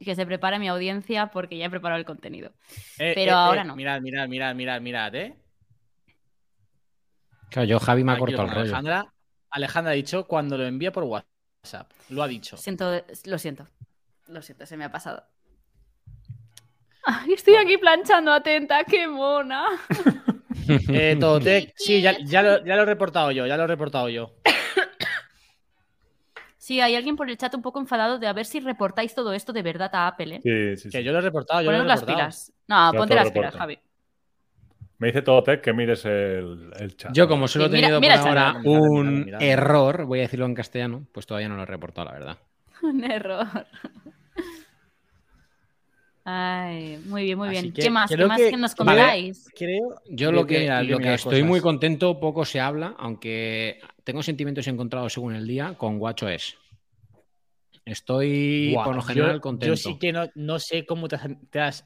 que se prepare mi audiencia porque ya he preparado el contenido. Eh, pero eh, ahora eh, no. Mirad, mirad, mirad, mirad, mirad, ¿eh? Claro, yo Javi me ha cortado lo el rollo. Alejandra, Alejandra ha dicho cuando lo envía por WhatsApp. Lo ha dicho. Siento, lo siento. Lo siento, se me ha pasado. Ay, estoy aquí planchando atenta, qué mona. Eh, Totec, sí, ya, ya lo, ya lo he reportado yo, ya lo he reportado yo. Sí, hay alguien por el chat un poco enfadado de a ver si reportáis todo esto de verdad a Apple, ¿eh? Sí, sí, sí. Que yo lo he reportado, yo lo he Poneros las reportado. pilas. No, ponte las pilas. Javi. Me dice todo Tech que mires el, el chat. Yo, como solo he Sí, tenido mira por ahora un error, voy a decirlo en castellano, pues todavía no lo he reportado, la verdad. Un error. Ay, muy bien, muy Así bien. que ¿Qué más? ¿Qué más que- que nos vale. contáis? Creo. Yo lo que, lo estoy muy contento, poco se habla, aunque tengo sentimientos encontrados según el día, con WatchOS. Estoy, Buah, por lo yo- general, contento. Yo sí que no, no sé cómo te has, te has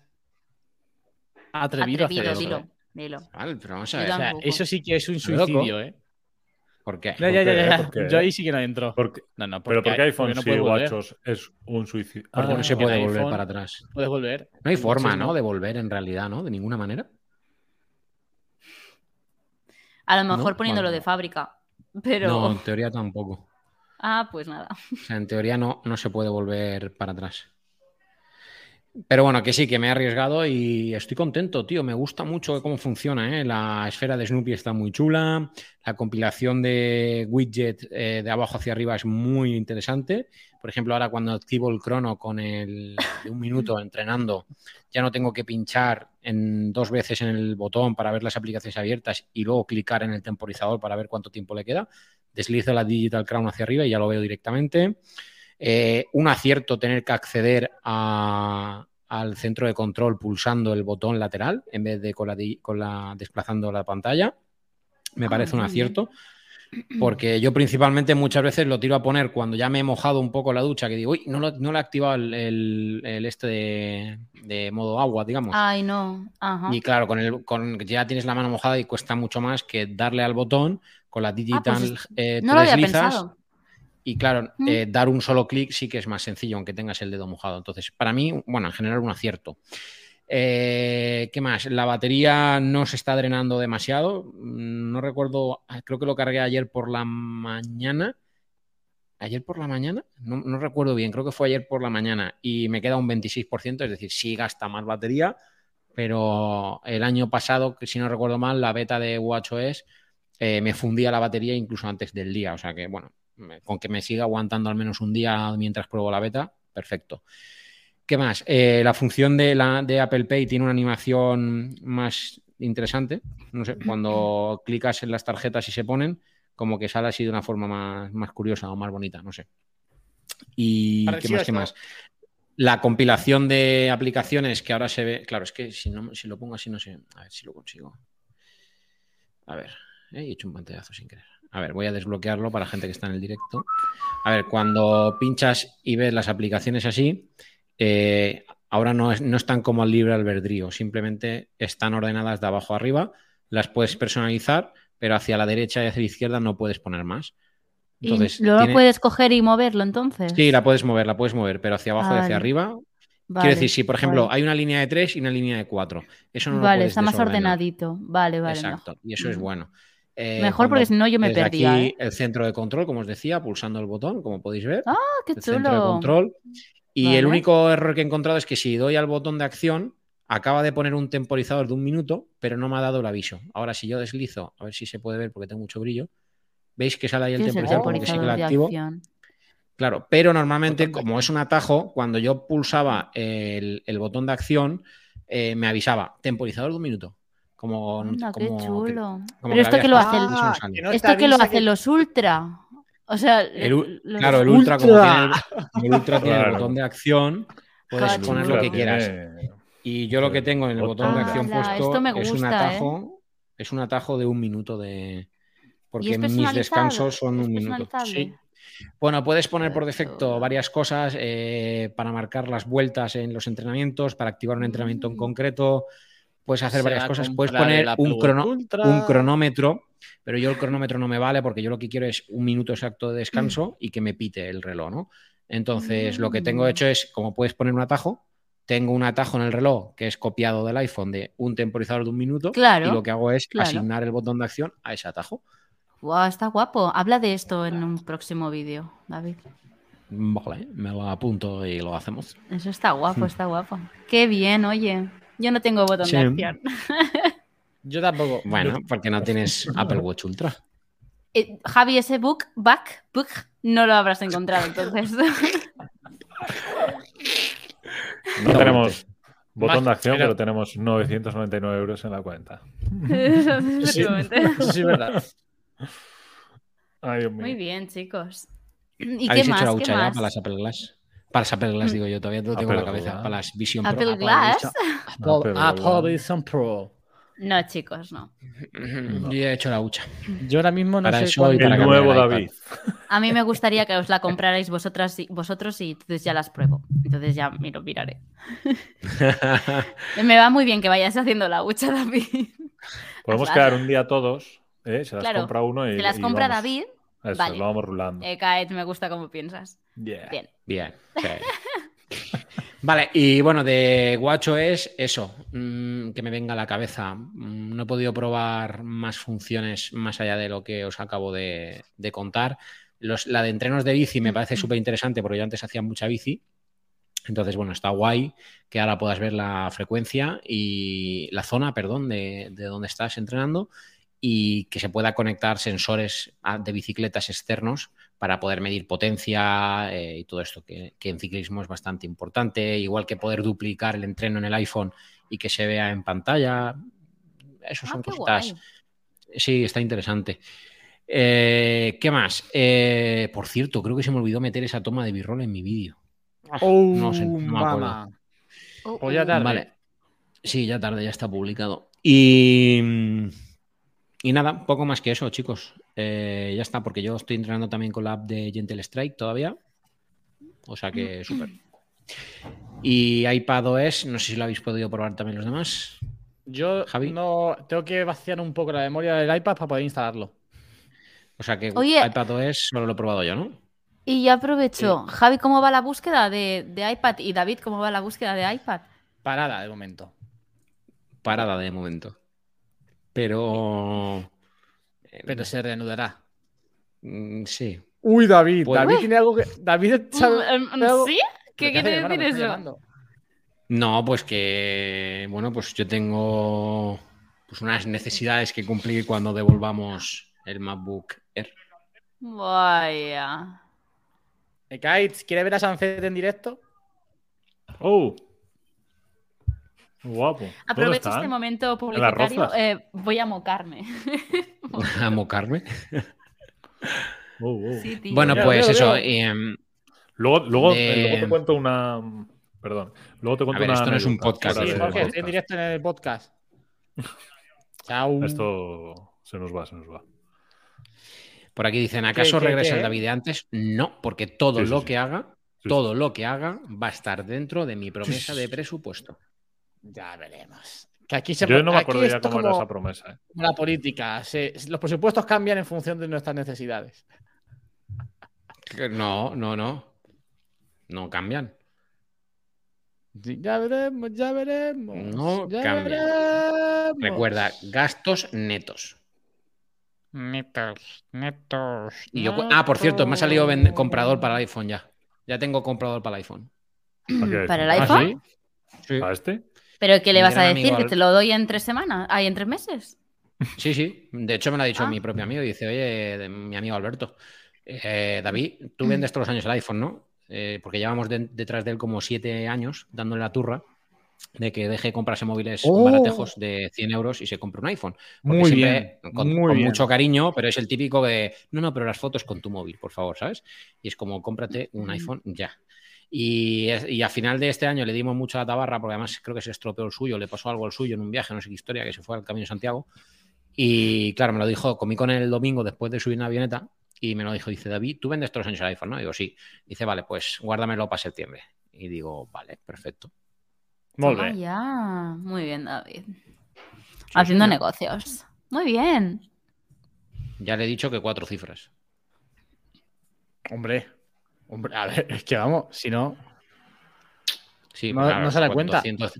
atrevido, Atrevido, a hacer dilo, eso. ¿Eh? dilo. Vale, pero vamos a ver. O sea, eso sí que es un suicidio, ¿eh? ¿Por qué? Ya, ya, qué? ya, ya. ¿Por qué? Yo ahí sí que no entro. Porque- No, no, pero ¿por qué iPhone porque no sí. WatchOS es un suicidio? Porque Ah, no se porque puede volver iPhone- para atrás. Puedes volver. No hay forma, ¿no? no. De volver en realidad, ¿no? De ninguna manera. A lo mejor No, poniéndolo vale. de fábrica. Pero. No, en teoría tampoco. Ah, pues nada. O sea, en teoría no, no se puede volver para atrás. Pero bueno, que sí, que me he arriesgado y estoy contento, tío. Me gusta mucho cómo funciona. ¿eh? La esfera de Snoopy está muy chula. La compilación de widget eh, de abajo hacia arriba es muy interesante. Por ejemplo, ahora cuando activo el crono con el de un minuto entrenando, ya no tengo que pinchar en dos veces en el botón para ver las aplicaciones abiertas y luego clicar en el temporizador para ver cuánto tiempo le queda. Deslizo la Digital Crown hacia arriba y ya lo veo directamente. Eh, un acierto tener que acceder a- al centro de control pulsando el botón lateral en vez de con la, con la- desplazando la pantalla. Me Ah, parece un acierto. Porque yo principalmente muchas veces lo tiro a poner cuando ya me he mojado un poco la ducha, que digo, uy, no, lo- no le he activado el, el- el este de, de modo agua, digamos. Ay, no. Ajá. Y claro, con el, con, ya tienes la mano mojada y cuesta mucho más que darle al botón con la digital. es- eh, no tú lo había deslizas pensado. Y claro, Mm. eh, dar un solo clic sí que es más sencillo, aunque tengas el dedo mojado. Entonces, para mí, bueno, en general un acierto. Eh, ¿Qué más? La batería no se está drenando demasiado. Mm, No recuerdo, ah, creo que lo cargué ayer por la mañana. ¿Ayer por la mañana? No, no recuerdo bien, creo que fue ayer por la mañana y me queda un 26%, es decir, sí gasta más batería, pero el año pasado, que si no recuerdo mal, la beta de WatchOS eh, me fundía la batería incluso antes del día, o sea que bueno, con que me siga aguantando al menos un día mientras pruebo la beta, perfecto. ¿Qué más? Eh, la función de, la, de Apple Pay tiene una animación más interesante. No sé, cuando clicas en las tarjetas y se ponen, como que sale así de una forma más, más curiosa o más bonita, no sé. Y qué más, qué más. La compilación de aplicaciones que ahora se ve. Claro, es que si, no, si lo pongo así, no sé. A ver si lo consigo. A ver, eh, he hecho un pantallazo sin querer. A ver, voy a desbloquearlo para gente que está en el directo. A ver, cuando pinchas y ves las aplicaciones así, eh, ahora no, es- no están como al libre albedrío, simplemente están ordenadas de abajo a arriba, las puedes personalizar, pero hacia la derecha y hacia la izquierda no puedes poner más. Entonces, ¿Y luego tiene- puedes coger y moverlo entonces? Sí, la puedes mover, la puedes mover, pero hacia abajo y Vale. hacia arriba. Vale, Quiero decir, si por ejemplo vale. hay una línea de 3 y una línea de 4, eso no lo Vale, puedes está más ordenadito. Vale, vale. Exacto, y eso es bueno. Eh, Mejor porque si no yo me desde perdía. aquí ¿eh? el centro de control, como os decía, pulsando el botón, como podéis ver. Ah, qué el centro de chulo. control. Y Vale. el único error que he encontrado es que si doy al botón de acción, acaba de poner un temporizador de un minuto, pero no me ha dado el aviso. Ahora, si yo deslizo, a ver si se puede ver porque tengo mucho brillo, veis que sale ahí el ¿Qué es el temporizador porque sí que lo activo. acción? Claro, pero normalmente, como es un atajo, cuando yo pulsaba el, el botón de acción, eh, me avisaba temporizador de un minuto. Como, Anda, qué como que- chulo. como Pero esto que lo hace el- que no Esto que lo hacen los ultra. O sea, El u- los- claro, el ultra, como tiene el, ultra tiene el botón de acción, Puedes poner lo que Tiene- quieras. Y yo lo que tengo en el botón de acción puesto esto me es un gusta, ¿eh? atajo. Es un atajo de un minuto de. ¿Y Porque mis descansos son ¿Es un minuto. Sí. Bueno, puedes poner por defecto varias cosas eh, para marcar las vueltas en los entrenamientos, para activar un entrenamiento en Mm. concreto. Puedes hacer Se varias cosas. Puedes poner un, Watch crono- Ultra. un cronómetro, pero yo el cronómetro no me vale porque yo lo que quiero es un minuto exacto de descanso y que me pite el reloj, ¿no? Entonces, lo que tengo Mm. hecho es, como puedes poner un atajo, tengo un atajo en el reloj que es copiado del iPhone de un temporizador de un minuto Claro, y lo que hago es claro. asignar el botón de acción a ese atajo. Guau, está guapo. Habla de esto en un próximo vídeo, David. Vale, me lo apunto y lo hacemos. Eso está guapo, está guapo. Qué bien, oye. Yo no tengo botón Sí. de acción. Yo tampoco. Bueno, porque no tienes Apple Watch Ultra. Eh, Javi, ese book, back, book, no lo habrás encontrado entonces. No tenemos botón de acción, pero- tenemos 999 euros en la cuenta. Sí, sí es verdad. Ay, Dios mío. Muy bien, chicos. ¿Y qué ¿Habéis más? hecho la ¿Qué más? para las Apple Glass? Para las Apple Glass, digo yo, todavía no tengo en la cabeza. Glass. Para las Vision Apple Pro. Glass. Apple, Apple, Apple. Vision Pro. No, chicos, no. Yo ya he hecho la ducha. Yo ahora mismo no Para sé eso cuál- y para El nuevo. David. A mí me gustaría que os la comprarais vosotras y, vosotros y entonces ya las pruebo. Entonces ya me lo miraré. Me va muy bien que vayas haciendo la hucha, David. Podemos quedar un día todos, ¿eh? se las Claro, compra uno y. Se las y compra vamos- David. Eso, Vale. lo vamos rulando. Eh, Kaet, me gusta cómo piensas. Yeah. Bien. Bien. sí. Vale, y bueno, de guacho es eso, mm, que me venga a la cabeza. Mm, No he podido probar más funciones más allá de lo que os acabo de, de contar. Los- la de entrenos de bici me parece súper interesante porque yo antes hacía mucha bici. Entonces, bueno, está guay que ahora puedas ver la frecuencia y la zona, perdón, de, de donde estás entrenando y que se pueda conectar sensores de bicicletas externos para poder medir potencia eh, y todo esto, que, que en ciclismo es bastante importante, igual que poder duplicar el entreno en el iPhone y que se vea en pantalla. Eso Ah, son guay. Sí, está interesante. Eh, ¿Qué más? Eh, por cierto, creo que se me olvidó meter esa toma de b-roll en mi vídeo. Oh, No sé, no me acuerdo. Uh, Pues ya uh. tarde. Vale. Sí, ya tarde, ya está publicado. Y, y nada, poco más que eso, chicos. Eh, ya está, porque yo estoy entrenando también con la app de Gentle Strike todavía. O sea que súper. Y iPadOS, no sé si lo habéis podido probar también los demás. Yo Javi. no tengo que vaciar un poco la memoria del iPad para poder instalarlo. O sea que Oye. iPadOS solo lo he probado yo, ¿no? Y ya aprovecho. Javi, ¿cómo va la búsqueda de, de iPad? Y David, ¿cómo va la búsqueda de iPad? Parada de momento. Parada de momento. Pero. Pero se reanudará. mm, sí. Uy, David. Pues- David tiene algo que. David Mm, algo- ¿Sí? ¿Qué ¿Pero quiere decir ¿Me está eso? llamando? No, pues que, bueno, pues yo tengo pues unas necesidades que cumplir cuando devolvamos el MacBook Air. Vaya. Kites, ¿quiere ver a Sanfet en directo? Oh. Guapo. ¿Dónde Aprovecho este momento publicitario. eh, voy a mocarme. A mocarme. Oh, oh. Sí, tío. Bueno, pues eso. Luego, luego, De- luego te cuento una. Perdón. Luego te cuento ver, una. esto no es un podcast, Sí, Jorge, estoy en directo en el podcast. Chao. Esto se nos va, se nos va. por aquí dicen, ¿acaso qué, regresa qué? el David de antes? No, porque todo Sí, lo sí. que haga, Sí, todo lo que haga va a estar dentro de mi promesa Sí, de sí. presupuesto. Ya veremos. Que aquí se Yo no me aquí acuerdo ya cómo era esa promesa. ¿eh? la política. se- los presupuestos cambian en función de nuestras necesidades. No, no, no. No cambian. Ya veremos, ya veremos. No ya cambia. veremos. Recuerda, gastos netos. Netos, netos. Y yo cu- ah, por cierto, me ha salido comprador para el iPhone ya. Ya tengo comprador para el iPhone. ¿Para? ¿Para el ¿Ah, iPhone? sí? Sí. ¿A este? ¿Pero qué le vas a decir? ¿Que Al- te lo doy en tres semanas? ¿Ay, en tres meses? Sí, sí. De hecho, me lo ha dicho Ah. mi propio amigo. Dice, oye, de- mi amigo Alberto, eh, David, tú vendes todos los años el iPhone, ¿no? Eh, porque llevamos de- detrás de él como siete años dándole la turra de que deje de comprarse móviles Oh. baratejos de 100 euros y se compre un iPhone. Porque Muy siempre, bien, Con, muy con bien. mucho cariño, pero es el típico de, no, no, pero las fotos con tu móvil, por favor, ¿sabes? Y es como, cómprate un iPhone ya. Y, a final de este año le dimos mucho a la tabarra, porque además creo que se estropeó el suyo, le pasó algo al suyo en un viaje, no sé qué historia, que se fue al Camino de Santiago. Y claro, me lo dijo, comí con él el domingo después de subir una avioneta y me lo dijo, dice, David, tú vendes todos los años el iPhone, ¿no? digo, sí. Dice, vale, pues guárdamelo para septiembre. Y digo, vale, perfecto. Bé. ya. Muy bien, David. Haciendo sí. negocios. Muy bien. Ya le he dicho que cuatro cifras. Hombre, hombre, a ver, es que vamos, si no, Sí, No- pues, claro, no se da cu- cuenta. 200,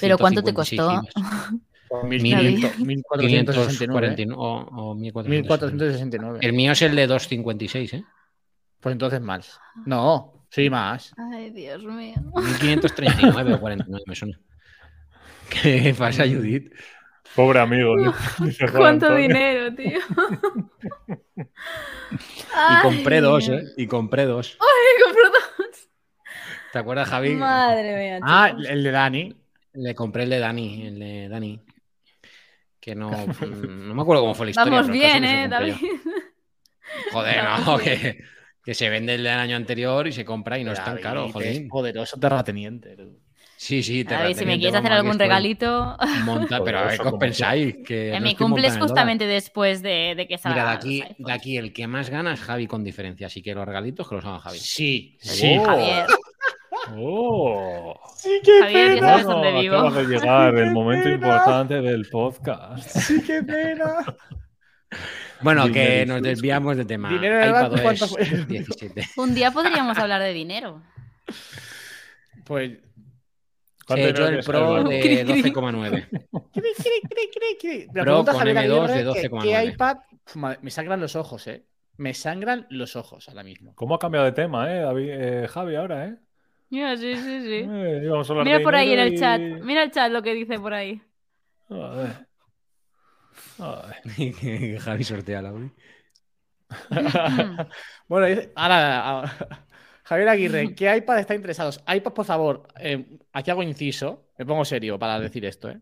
Pero ¿cuánto te 256 costó? gigas. por Mil- 1500, 1469. 549 o, o 1469. 1469. El mío es el de 256, ¿eh? Pues entonces más. No, sí, más. Ay, Dios mío. 1539 o 49, me suena. ¿Qué pasa, Judith? Pobre amigo. Juan ¿Cuánto Antonio. dinero, tío? Y compré dos, ¿eh? Y compré dos. compró dos. ¿Te acuerdas, Javi? Madre mía. Ah, chicos. el de Dani. Le compré el de Dani, el de Dani. Que no, mm, no me acuerdo cómo fue la historia. Vamos bien, ¿eh, yo. David? Joder, Vamos no, bien. que, que se vende el del año anterior y se compra y no es tan David caro, es joder. poderoso terrateniente. tú. Sí, sí, te David, si me quieres hacer que algún regalito. Monta, pero a ver, Poderoso ¿qué os pensáis? Que En no mi cumple es justamente después de, de que salga. Mira, de aquí, de aquí el que más gana es Javi con diferencia, así que los regalitos que los haga Javi. Sí, Sí. sí. Javier, Oh. Sí, qué Javier, ya sabes dónde vivo. acaba de llegar el momento pena. importante del podcast. Sí, qué pena. Bueno, que nos desviamos de tema. Dinero el banco, iPadOS ¿cuánto fue? 17. Un día podríamos hablar de dinero. Pues. ¿Cuánto Eh, yo el Pro de Cri, cri. 12,9. cri, cri, cri, cri, cri. Me Pro con Javier M2 de Aguirre que- 12,9. ¿Qué iPad? Me sangran los ojos, eh. Me sangran los ojos ahora mismo. ¿Cómo ha cambiado de tema, eh, David, eh, Javi, ahora, eh? Ya, sí, sí, sí. Eh, a Mira por ahí en el chat. Mira el chat lo que dice por ahí. Joder. Joder. Javi sortea la. Bueno, dice- ahora, ahora- Javier Aguirre, ¿qué iPad está interesados? iPad, por favor, eh, aquí hago inciso, me pongo serio para decir esto, ¿eh?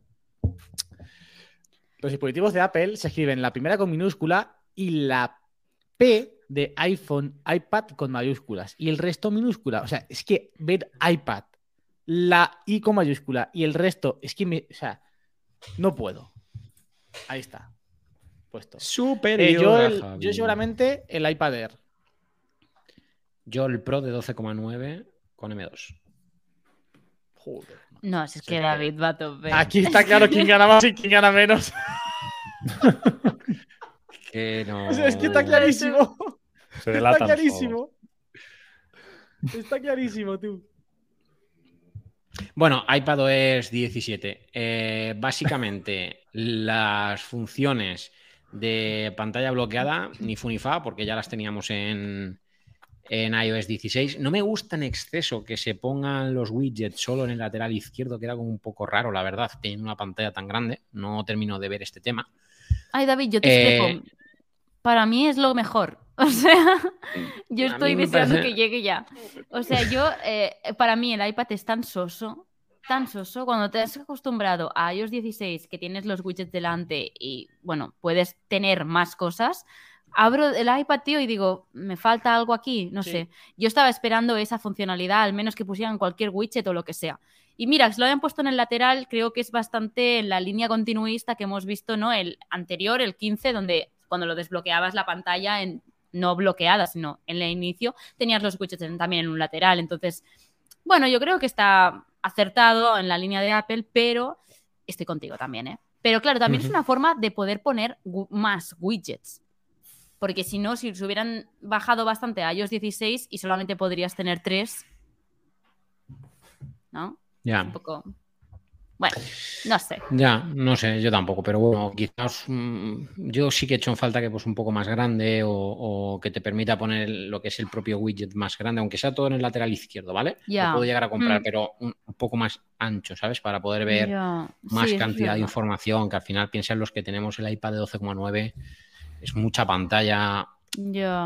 Los dispositivos de Apple se escriben la primera con minúscula y la P de iPhone, iPad con mayúsculas y el resto minúscula. O sea, es que ver iPad, la I con mayúscula y el resto, es que me, o sea, no puedo. Ahí está. Puesto. Superior. Eh, yo, el- yo seguramente el iPad Air. Yo el Pro de 12,9 con M2. Joder. No, si es que es que- David va a tope. Aquí está claro quién gana más y quién gana menos. Que no. O sea, es que está clarísimo. Se Está delatan todos. clarísimo. Está clarísimo, tú. Bueno, iPadOS 17. Eh, básicamente, las funciones de pantalla bloqueada, ni fu ni fa, porque ya las teníamos en, en iOS 16. No me gusta en exceso que se pongan los widgets solo en el lateral izquierdo, que era como un poco raro, la verdad, teniendo una pantalla tan grande. No termino de ver este tema. Ay, David, yo te Eh, discrepo. Para mí es lo mejor. O sea, yo estoy deseando parece- que llegue ya. O sea, yo, eh, para mí el iPad es tan soso, tan soso, cuando te has acostumbrado a iOS 16, que tienes los widgets delante y, bueno, puedes tener más cosas, abro el iPad, tío, y digo, me falta algo aquí, no Sí. sé. Yo estaba esperando esa funcionalidad, al menos que pusieran cualquier widget o lo que sea. Y mira, si lo habían puesto en el lateral, creo que es bastante en la línea continuista que hemos visto, ¿no? El anterior, el 15, donde cuando lo desbloqueabas la pantalla en no bloqueada, sino en el inicio, tenías los widgets también en un lateral. Entonces, bueno, yo creo que está acertado en la línea de Apple, pero estoy contigo también, ¿eh? Pero claro, también es una forma de poder poner más widgets. Porque si no, si se hubieran bajado bastante a iOS 16 y solamente podrías tener tres, ¿no? Ya. Un poco. Bueno, no sé. Ya, no sé, yo tampoco, pero bueno, quizás mm, yo sí que he hecho en falta que pues un poco más grande o, o que te permita poner lo que es el propio widget más grande, aunque sea todo en el lateral izquierdo, ¿vale? Ya. Lo puedo llegar a comprar, Mm. pero un, un poco más ancho, ¿sabes? Para poder ver Ya, más sí, cantidad de información, que al final piensan los que tenemos el iPad de 12,9, es mucha pantalla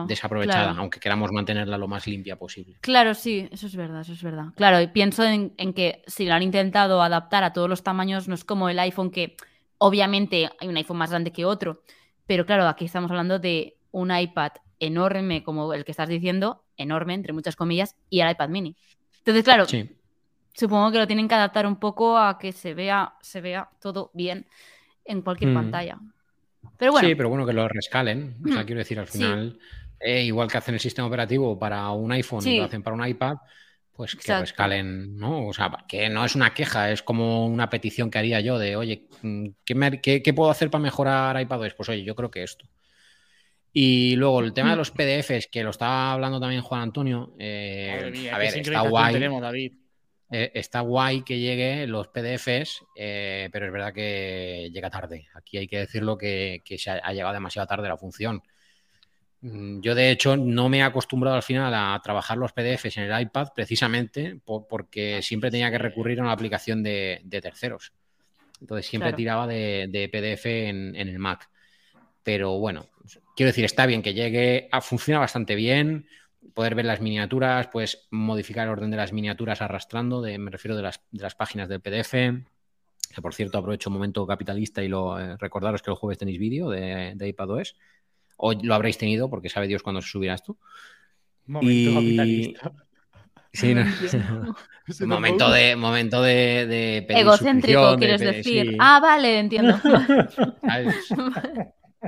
desaprovechada, claro. aunque queramos mantenerla lo más limpia posible. Claro, sí, eso es verdad, eso es verdad. Claro, y pienso en, en que si lo han intentado adaptar a todos los tamaños, no es como el iPhone que obviamente hay un iPhone más grande que otro, pero claro, aquí estamos hablando de un iPad enorme como el que estás diciendo, enorme entre muchas comillas, y el iPad mini. Entonces, claro, Sí. supongo que lo tienen que adaptar un poco a que se vea, se vea todo bien en cualquier Mm. pantalla. Pero bueno, Sí, pero bueno, que lo rescalen. O sea, Mm, quiero decir, al sí. final, eh, igual que hacen el sistema operativo para un iPhone y lo hacen para un iPad, pues que Exacto. rescalen, ¿no? O sea, que no es una queja, es como una petición que haría yo de, oye, mm, ¿qué, me- qué- qué puedo hacer para mejorar iPadOS? Pues oye, yo creo que esto. Y luego el tema de los PDFs, que lo estaba hablando también Juan Antonio, eh, Madre mía, a ver, está guay. tenemos, David. Eh, está guay que llegue los PDFs, eh, pero es verdad que llega tarde. Aquí hay que decirlo que, que se ha, ha llegado demasiado tarde la función. Mm, Yo, de hecho, no me he acostumbrado al final a trabajar los PDFs en el iPad precisamente po- porque siempre tenía que recurrir a una aplicación de, de terceros. Entonces siempre Claro. tiraba de, de PDF en, en el Mac. Pero bueno, quiero decir, está bien que llegue, ah, funciona bastante bien poder ver las miniaturas, puedes modificar el orden de las miniaturas arrastrando, de, me refiero de las, de las páginas del PDF. Que por cierto, aprovecho un momento capitalista y lo eh, recordaros que el jueves tenéis vídeo de, de iPadOS. O lo habréis tenido porque sabe Dios cuándo se subirá esto. Momento Y- capitalista. Sí, no. Momento de momento de, de pedir egocéntrico, de quieres decir. sí, Ah, vale, entiendo. ¿sabes?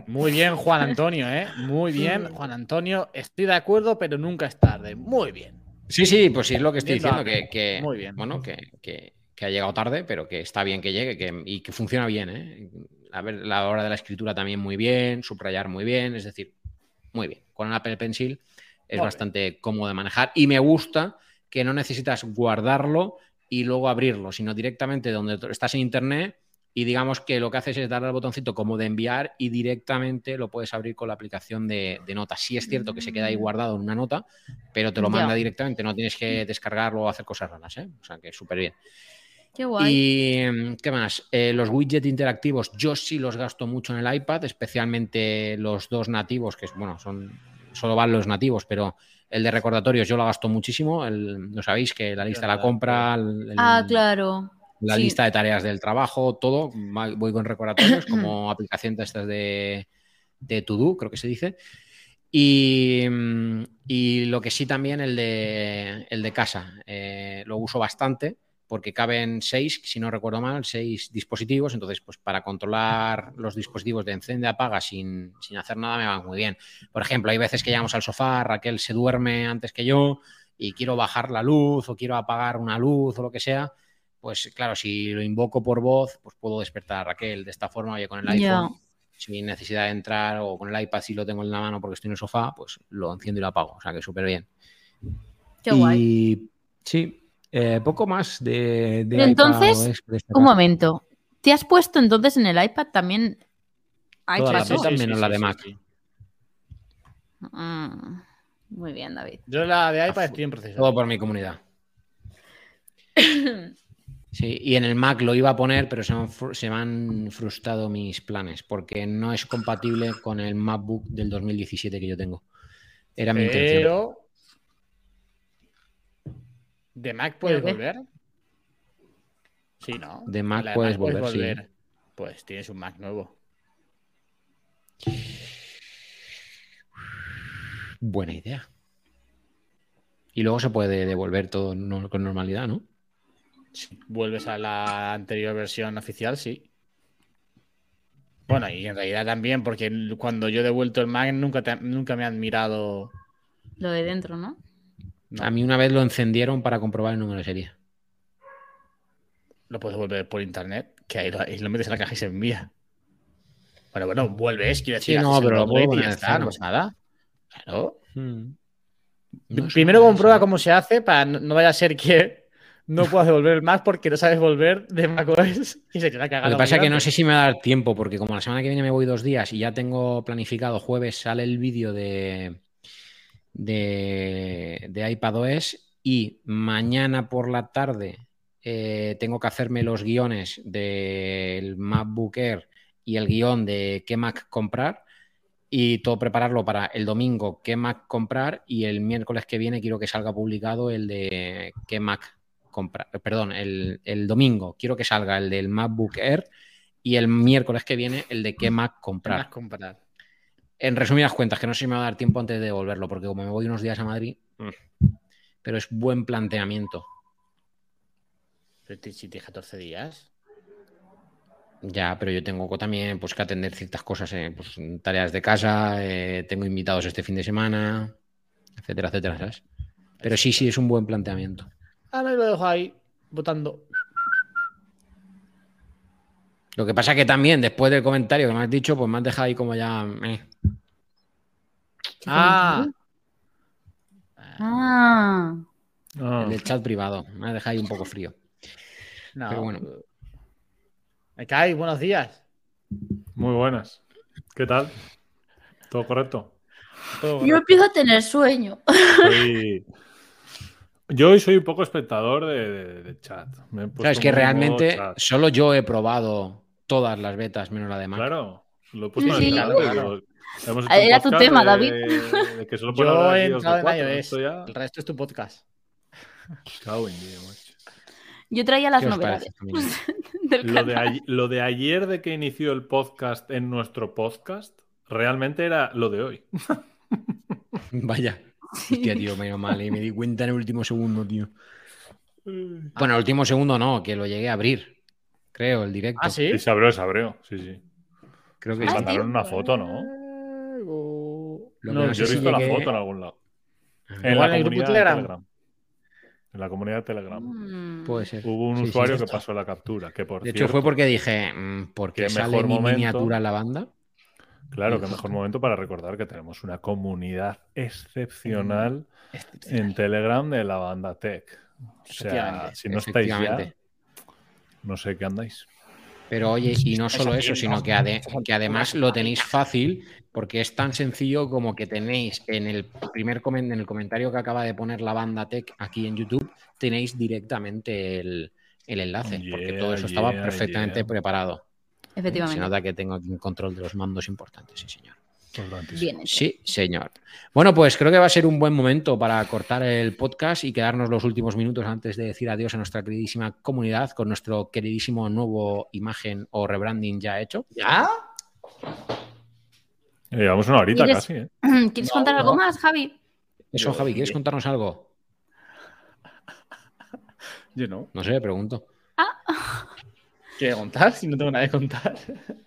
Muy bien, Juan Antonio, ¿eh? Muy bien, Juan Antonio. Estoy de acuerdo, pero nunca es tarde. Muy bien. Sí, sí, pues sí es lo que estoy Bien, diciendo, que, que- Muy bien. bueno, que, que- que ha llegado tarde, pero que está bien que llegue que, y que funciona bien, ¿eh? A ver, la hora de la escritura también muy bien, subrayar muy bien, es decir, muy bien. Con el Apple Pencil es Muy bastante cómodo de manejar y me gusta que no necesitas guardarlo y luego abrirlo, sino directamente donde estás en internet y digamos que lo que haces es darle al botoncito como de enviar y directamente lo puedes abrir con la aplicación de, de notas. Sí es cierto que se queda ahí Mm. guardado en una nota, pero te lo Ya. manda directamente, no tienes que descargarlo o hacer cosas raras, ¿eh? O sea que súper bien. Qué guay. Y qué más, Eh, los widgets interactivos, yo sí los gasto mucho en el iPad, especialmente los dos nativos, que bueno, son solo van los nativos, pero el de recordatorios yo lo gasto muchísimo. El, lo sabéis que la lista de la compra, el- el- Ah, claro. La Sí. lista de tareas del trabajo, todo, voy con recordatorios como aplicación de estas de, de To Do, creo que se dice. Y, y lo que sí también el de, el de casa, eh, lo uso bastante porque caben seis, si no recuerdo mal, seis dispositivos, entonces pues para controlar los dispositivos de encende apaga sin, sin hacer nada me va muy bien. Por ejemplo, hay veces que llegamos al sofá, Raquel se duerme antes que yo y quiero bajar la luz o quiero apagar una luz o lo que sea, pues claro, si lo invoco por voz, pues puedo despertar a Raquel de esta forma, oye, con el iPhone, sin necesidad de entrar o con el iPad si lo tengo en la mano porque estoy en el sofá, pues lo enciendo y lo apago, o sea que súper bien. Qué guay. Y sí, eh, poco más de, de Pero entonces, que destacar. Un momento. ¿Te has puesto entonces en el iPad también? ¿Ha hecho Todas las eso? notas. menos la de Mac. Mm, muy bien, David. Yo la de iPad estoy en proceso. Todo por mi comunidad. Sí, y en el Mac lo iba a poner, pero se me, han, se me han frustrado mis planes porque no es compatible con el MacBook del 2017 que yo tengo. Era mi intención. Pero. ¿De Mac puedes volver? Sí, ¿no? De Mac La puedes volver, sí. Pues tienes un Mac nuevo. Buena idea. Y luego se puede devolver todo con normalidad, ¿no? Sí. Vuelves a la anterior versión oficial, sí. Bueno, y en realidad también, porque cuando yo he devuelto el Mac nunca, te- nunca me han mirado. Lo de dentro, ¿no? No, A mí una vez lo encendieron para comprobar el número de serie. Lo puedes devolver por internet, que ahí lo, ahí lo metes en la caja y se envía. Bueno, bueno, vuelves, quiero Sí, decir, no, haces el pero lo puedo y ya está, cero. pues nada. Claro. Hmm. No Primero comprueba cómo se hace para no, no vaya a ser que no puedas devolver el Mac porque no sabes volver de macOS y se te ha Lo cagado. que pasa es que no sé si me va a dar tiempo, porque como la semana que viene me voy dos días y ya tengo planificado jueves sale el vídeo de, de, de iPadOS y mañana por la tarde eh, tengo que hacerme los guiones del MacBook Air y el guion de qué Mac comprar y todo prepararlo para el domingo qué Mac comprar y el miércoles que viene quiero que salga publicado el de qué Mac comprar. Perdón, el, el domingo quiero que salga el del MacBook Air y el miércoles que viene el de qué Mac comprar. En resumidas cuentas, que no sé si me va a dar tiempo antes de devolverlo, porque como me voy unos días a Madrid, mm, pero es buen planteamiento. Pero si tienes 14 días. Ya, pero yo tengo también pues, que atender ciertas cosas, eh, pues, tareas de casa, eh, tengo invitados este fin de semana, etcétera, etcétera, ¿sabes? Pero sí, sí, es un buen planteamiento. Ahora lo dejo ahí, votando. Lo que pasa que también, después del comentario que me has dicho, pues me has dejado ahí como ya... eh. Ah, Ah. El del chat privado. Me ha dejado ahí un poco frío. no. Pero bueno. Me cae, buenos días. muy buenas. ¿Qué tal? ¿Todo correcto? Todo Yo empiezo a tener sueño. Soy- Yo hoy soy un poco espectador de, de- de chat. Me he puesto Claro, es que realmente solo yo he probado todas las betas menos la de Mac. Claro, lo he puesto Sí, en el sí. chat. Claro. Era tu tema, de- David. de que solo Yo he entrado en cuatro, iOS. esto ya- El resto es tu podcast. Cago en Dios, macho. Yo traía las ¿Qué os novedades Lo de, ay- lo de ayer de que inició el podcast en nuestro podcast, realmente era lo de hoy. Vaya. Hostia, tío, menos mal. eh, Me di cuenta en el último segundo, tío. Bueno, el último segundo no, que lo llegué a abrir. Creo, el directo. Ah, sí. Sí, se abrió, se abrió. Sí, sí. Creo que Me Ah, sí. mandaron tío. una foto, ¿no? Lo No, Yo he si visto la foto en algún lado. En Igual la en el grupo comunidad de Telegram. Telegram. En la comunidad de Telegram. Mm. Puede ser. Hubo un Sí, sí, usuario sí. que pasó la captura. Que por De hecho, fue porque dije, mm, ¿por qué qué sale mejor mi momento. miniatura en la banda? Claro, qué mejor momento para recordar que tenemos una comunidad excepcional en Telegram de la banda Tech. O sea, si no estáis ya, no sé qué andáis. Pero oye, y no solo eso, sino que, ade- Estás que además lo tenéis fácil porque es tan sencillo como que tenéis en el primer en el comentario que acaba de poner la banda Tech aquí en YouTube, tenéis directamente el, el enlace, porque todo eso Yeah, estaba perfectamente yeah. preparado. Se Efectivamente. nota que tengo aquí un control de los mandos importantes, sí, señor. Bien. Sí, señor. Bueno, pues creo que va a ser un buen momento para cortar el podcast y quedarnos los últimos minutos antes de decir adiós a nuestra queridísima comunidad con nuestro queridísimo nuevo imagen o rebranding ya hecho. ¿Ya? Eh, Llevamos una horita ¿Quieres- casi, ¿eh? ¿Quieres No, contar algo no. más, Javi? Eso, Javi, ¿quieres contarnos algo? Yo no. No sé, pregunto. ¿Qué contar si no tengo nada que contar?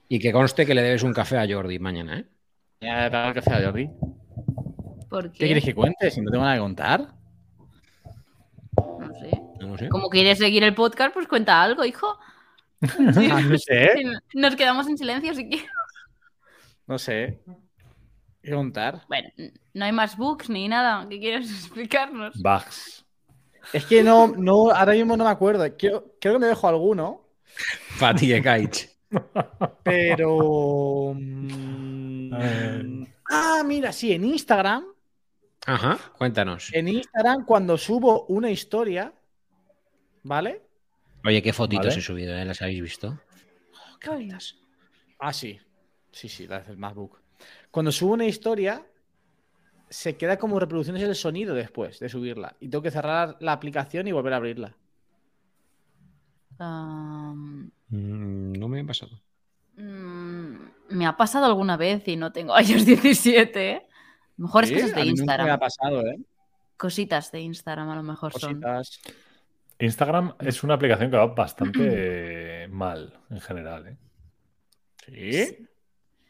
Y que conste que le debes un café a Jordi mañana, ¿eh? Ya he pagado el café a Jordi. ¿Por ¿Qué qué? quieres que cuente si no tengo nada que contar? No sé. No lo sé. Como quieres seguir el podcast, pues cuenta algo, hijo. Ah, no sé. Nos quedamos en silencio si quieres. No sé. ¿Qué contar? Bueno, no hay más books ni nada. ¿Qué quieres explicarnos? Bugs. Es que no, no, ahora mismo no me acuerdo. Creo, creo que me dejo alguno, Fatigue Kaich. pero. mm. Ah, mira, sí, en Instagram. Ajá, cuéntanos. En Instagram, cuando subo una historia, ¿vale? Oye, qué fotitos Vale. he subido, ¿eh? ¿Las habéis visto? Oh, qué bonitas. Ah, sí. Sí, sí, la del MacBook. Cuando subo una historia, se queda como reproducciones el sonido después de subirla. Y tengo que cerrar la aplicación y volver a abrirla. Mm, no me ha pasado. mm, me ha pasado alguna vez y no tengo iOS 17. ¿eh? Mejores Sí, cosas a de mí Instagram. me ha pasado, ¿eh? Cositas de Instagram a lo mejor son. Instagram es una aplicación que va bastante mal en general, ¿eh? ¿Sí?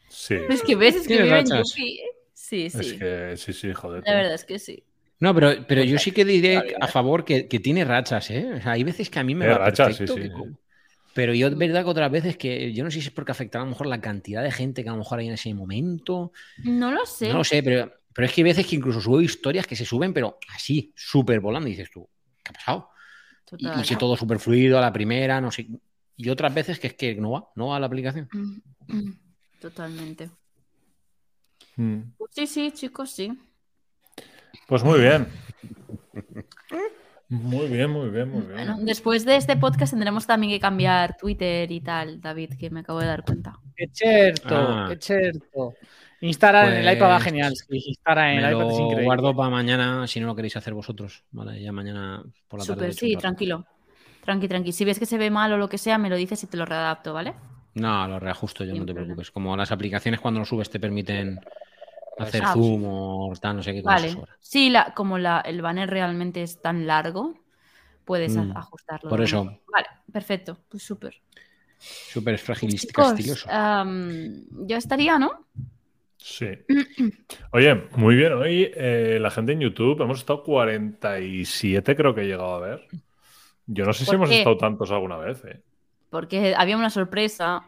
Sí. Es que ves, es que Tienes vive en rachas. Yuki. Sí, sí. Es que sí, sí, joder. La verdad es que sí. No, pero, pero yo sí que diré bien, a favor que, que tiene rachas, ¿eh? O sea, hay veces que a mí me Tiene va rachas, perfecto. sí, sí. Pero yo es verdad que otras veces que yo no sé si es porque afectará a lo mejor la cantidad de gente que a lo mejor hay en ese momento. No lo sé. No lo sé, pero, pero es que hay veces que incluso subo historias que se suben, pero así, súper volando. Y dices tú, ¿qué ha pasado? Y, Total. y que todo súper fluido a la primera, no sé. Y otras veces que es que no va, no va a la aplicación. Mm, mm, Totalmente. Mm. Pues sí, sí, chicos, sí. Pues muy bien. Muy bien, muy bien, muy bien. Bueno, después de este podcast tendremos también que cambiar Twitter y tal, David, que me acabo de dar cuenta. Es cierto, Ah. es cierto. Instagram en el iPad va Pues, genial. Instagram en el iPad es increíble. guardo para mañana si no lo queréis hacer vosotros. Vale, ya mañana por la tarde. Súper, le echo sí, tranquilo. Tranqui, tranqui. Si ves que se ve mal o lo que sea, me lo dices y te lo readapto, ¿vale? No, lo reajusto yo, Sin no te problema. preocupes. Como las aplicaciones cuando lo subes te permiten hacer Ah, zoom o tal, no sé qué Vale. sobra. Sí, la, como la, el banner realmente es tan largo, puedes Mm, ajustarlo. por eso. manera- Vale, perfecto. Pues súper. Súper fragilística, estiloso. am, ya estaría, ¿no? Sí. Oye, muy bien. Hoy eh, la gente en YouTube hemos estado 47, creo que he llegado a ver. Yo no sé si ¿Por hemos qué? estado tantos alguna vez. eh. Porque había una sorpresa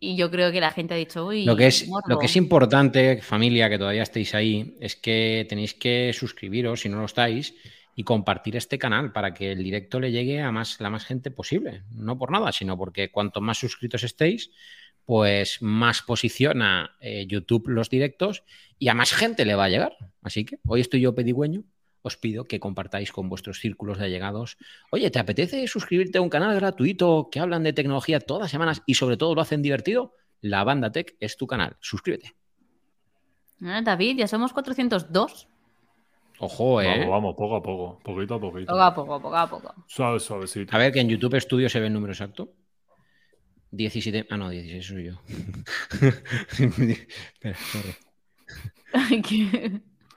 y yo creo que la gente ha dicho, uy, Lo que, es, lo morbo". que es importante, familia, que todavía estéis ahí, es que tenéis que suscribiros, si no lo estáis, y compartir este canal para que el directo le llegue a más, la más gente posible. No por nada, sino porque cuanto más suscritos estéis, pues más posiciona eh, YouTube los directos y a más gente le va a llegar. Así que hoy estoy yo pedigüeño. Os pido que compartáis con vuestros círculos de allegados. Oye, ¿te apetece suscribirte a un canal gratuito que hablan de tecnología todas las semanas y sobre todo lo hacen divertido? La Banda Tech es tu canal. Suscríbete. Ah, David, ya somos 402. Ojo, eh. Vamos, vamos, poco a poco, poquito a poquito. Poco a poco, poco a poco. Suave, suavecito. A ver, que en YouTube Studio se ve el número exacto. 17. Ah, no, 16 soy yo. Espera.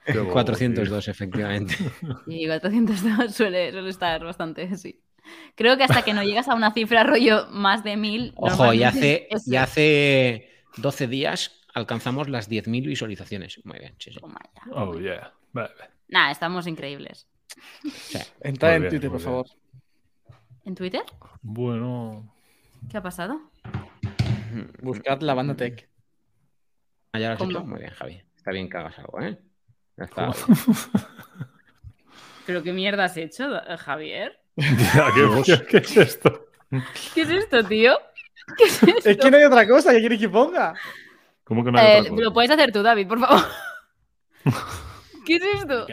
Ay, que- Qué bobo, 402, efectivamente. Y 402 suele, suele estar bastante, sí. Creo que hasta que no llegas a una cifra rollo más de 1000. Ojo, y hace, y hace 12 días alcanzamos las 10.000 visualizaciones. Muy bien, sí. Oh, yeah. Vale. Nah, estamos increíbles. Sí. Entra en bien, Twitter, por favor. ¿En Twitter? Bueno. ¿Qué ha pasado? Buscad la banda tech. Ah, ya lo has ¿Cómo? hecho. Muy bien, Javi. Está bien que hagas algo, ¿eh? Ya está. ¿Pero qué mierda has hecho, Javier? Ya, ¿qué, es esto? ¿Qué es esto, tío? ¿Qué es esto? Es que no hay otra cosa que quieres que ponga. ¿Cómo que no hay Eh, otra cosa? lo puedes hacer tú, David, por favor. ¿Qué es esto?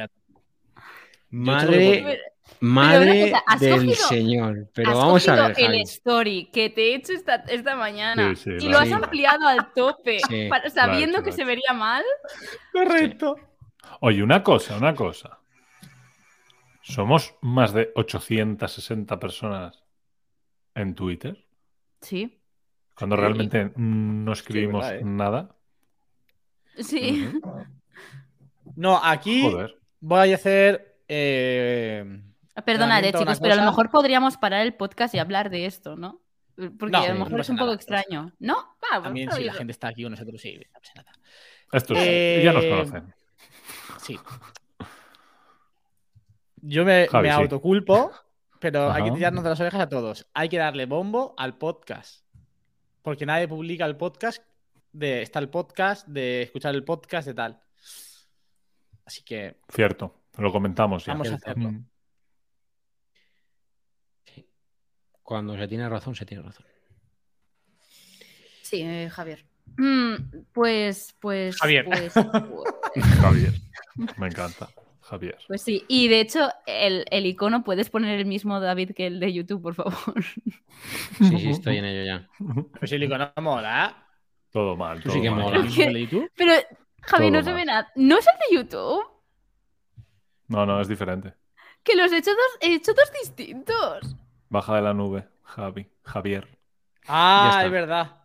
Madre, madre cosa, ¿has del cogido- Señor. Pero has vamos a ver, Javi. el story que te he hecho esta, esta mañana Sí, sí, y lo has ampliado al tope, para- sabiendo que se vería mal. Correcto. Oye, una cosa, una cosa. Somos más de 860 personas en Twitter, Sí, cuando Sí. realmente no escribimos verdad, ¿eh? nada. sí. No, aquí Joder. voy a hacer. eh, Perdonad, eh, Lamento una chicos, pero a lo mejor podríamos parar el podcast y hablar de esto, ¿no? Porque No, a lo no mejor es un poco nada. extraño. ¿No? Ah, bueno, También si la gente está aquí con nosotros, sí, no pasa nada. Estos Eh, ya nos conocen. Sí. Yo me, Javi, me sí. autoculpo, pero hay que tirarnos de las orejas a todos. Hay que darle bombo al podcast. Porque nadie publica el podcast de está el podcast, de escuchar el podcast, de tal. Así que Cierto, lo comentamos ya. Vamos a hacerlo. Cuando se tiene razón, se tiene razón. Sí, eh, Javier. Mm, pues, pues. Javier. Pues, Javier. Me encanta. Javier. pues sí. Y de hecho, el, el icono puedes poner el mismo David que el de YouTube, por favor. Sí, sí, estoy en ello ya. pues el icono mola. Todo mal. Tú todo sí que mal. mola. ¿El mismo de YouTube? Pero, Javi, Todo no se mal. ve nada. ¿No es el de YouTube? No, no, es diferente. Que los he hecho dos, he hecho dos distintos. Baja de la nube, Javi. Javier. Ah, es verdad.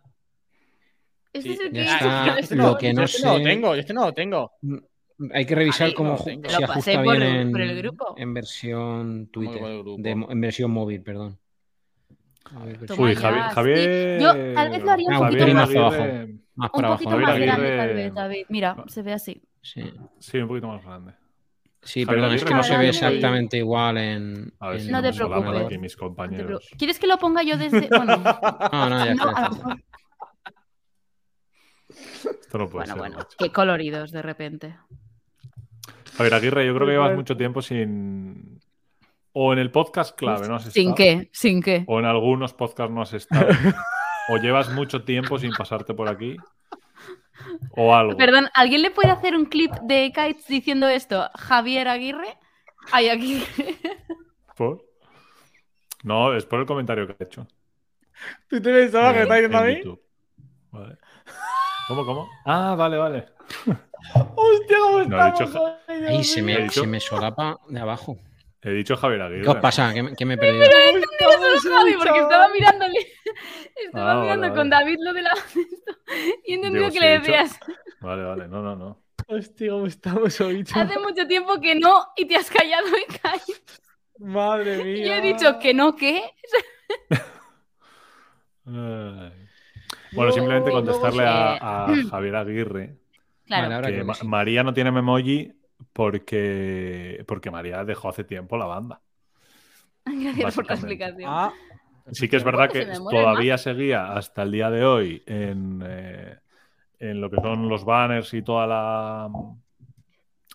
Este Sí, es el que está. este Lo que no yo este no lo sé- tengo, este no lo tengo. Hay que revisar Ahí cómo se Lo ajusta por bien el- en, por el grupo. en versión ¿Cómo que Twitter. de en versión móvil, perdón. A ver, versión- Toma Uy, Javier. sí. Javier... Yo tal vez lo haría un Ah, poquito Javier más, más abajo. Más para abajo. poquito más grande, tal vez, David. Mira, se ve así. Sí, Sí, un poquito más grande. sí Javier perdón, es que no se ve exactamente igual en. A ver en si No te preocupes. aquí mis No te compañeros. preocupes. ¿Quieres que lo ponga yo desde.? Bueno, No, no, ya no, está. a lo mejor- Esto no puede bueno, ser. bueno. macho. Qué coloridos de repente. Javier Aguirre, yo creo que llevas mucho tiempo sin. O en el podcast clave, ¿no has estado? ¿Sin qué? ¿Sin qué? O en algunos podcasts no has estado. o llevas mucho tiempo sin pasarte por aquí. O algo. Perdón, ¿alguien le puede hacer un clip de Kites diciendo esto? Javier Aguirre. Ay, Aguirre. ¿Por? No, es por el comentario que he hecho. ¿Tú te pensabas que me estás diciendo a mí? YouTube. Vale. ¿Cómo, cómo? Ah, vale, vale. ¡Hostia, cómo No, he dicho estamos! Ay, Dios Ahí se me, se me solapa de abajo. He dicho Javier Aguirre. ¿Qué os pasa? ¿Qué, me- qué me he perdido? Solo Javi, porque estaba mirándole. Estaba Ah, mirando vale. con David lo de la. y he entendido Digo, que le dicho- decías. Vale, vale. No, no, no. Hostia, ¿cómo estamos hoy? Hace mucho tiempo que no y te has callado y callado. Madre mía. Y he dicho que no, ¿qué? Ay. Bueno, No, simplemente contestarle a, a Javier Aguirre Claro. Que Ma-. María no tiene memoji porque, porque María dejó hace tiempo la banda. Gracias por la explicación. Ah, Sí que es verdad que todavía seguía hasta el día de hoy en, eh, en lo que son los banners y toda la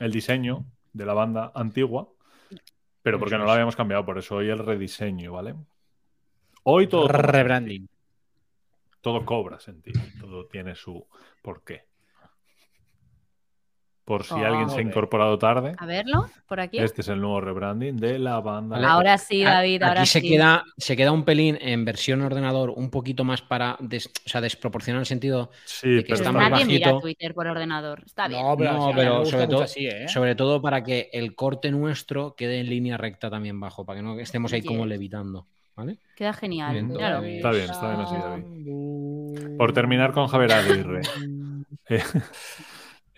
el diseño de la banda antigua, pero porque no lo habíamos cambiado, por eso hoy el rediseño, ¿vale? Hoy todo, rebranding. Todo cobra sentido, todo tiene su porqué. Por si Oh. alguien se ha incorporado tarde, A verlo, por aquí. este es el nuevo rebranding de la banda. Ahora sí, A- David, Aquí ahora se, sí. queda, se queda un pelín en versión ordenador, un poquito más para. des- o sea, desproporcionar el sentido. Sí, de que pero está mira bajito. Twitter por ordenador. Está bien. No, pero, No, sobre todo- así, ¿eh? Sobre todo para que el corte nuestro quede en línea recta también bajo, para que no estemos ahí como levitando. ¿Vale? Queda genial. Bien, claro. Está bien, está bien así, Por terminar con Javier Aguirre. Eh,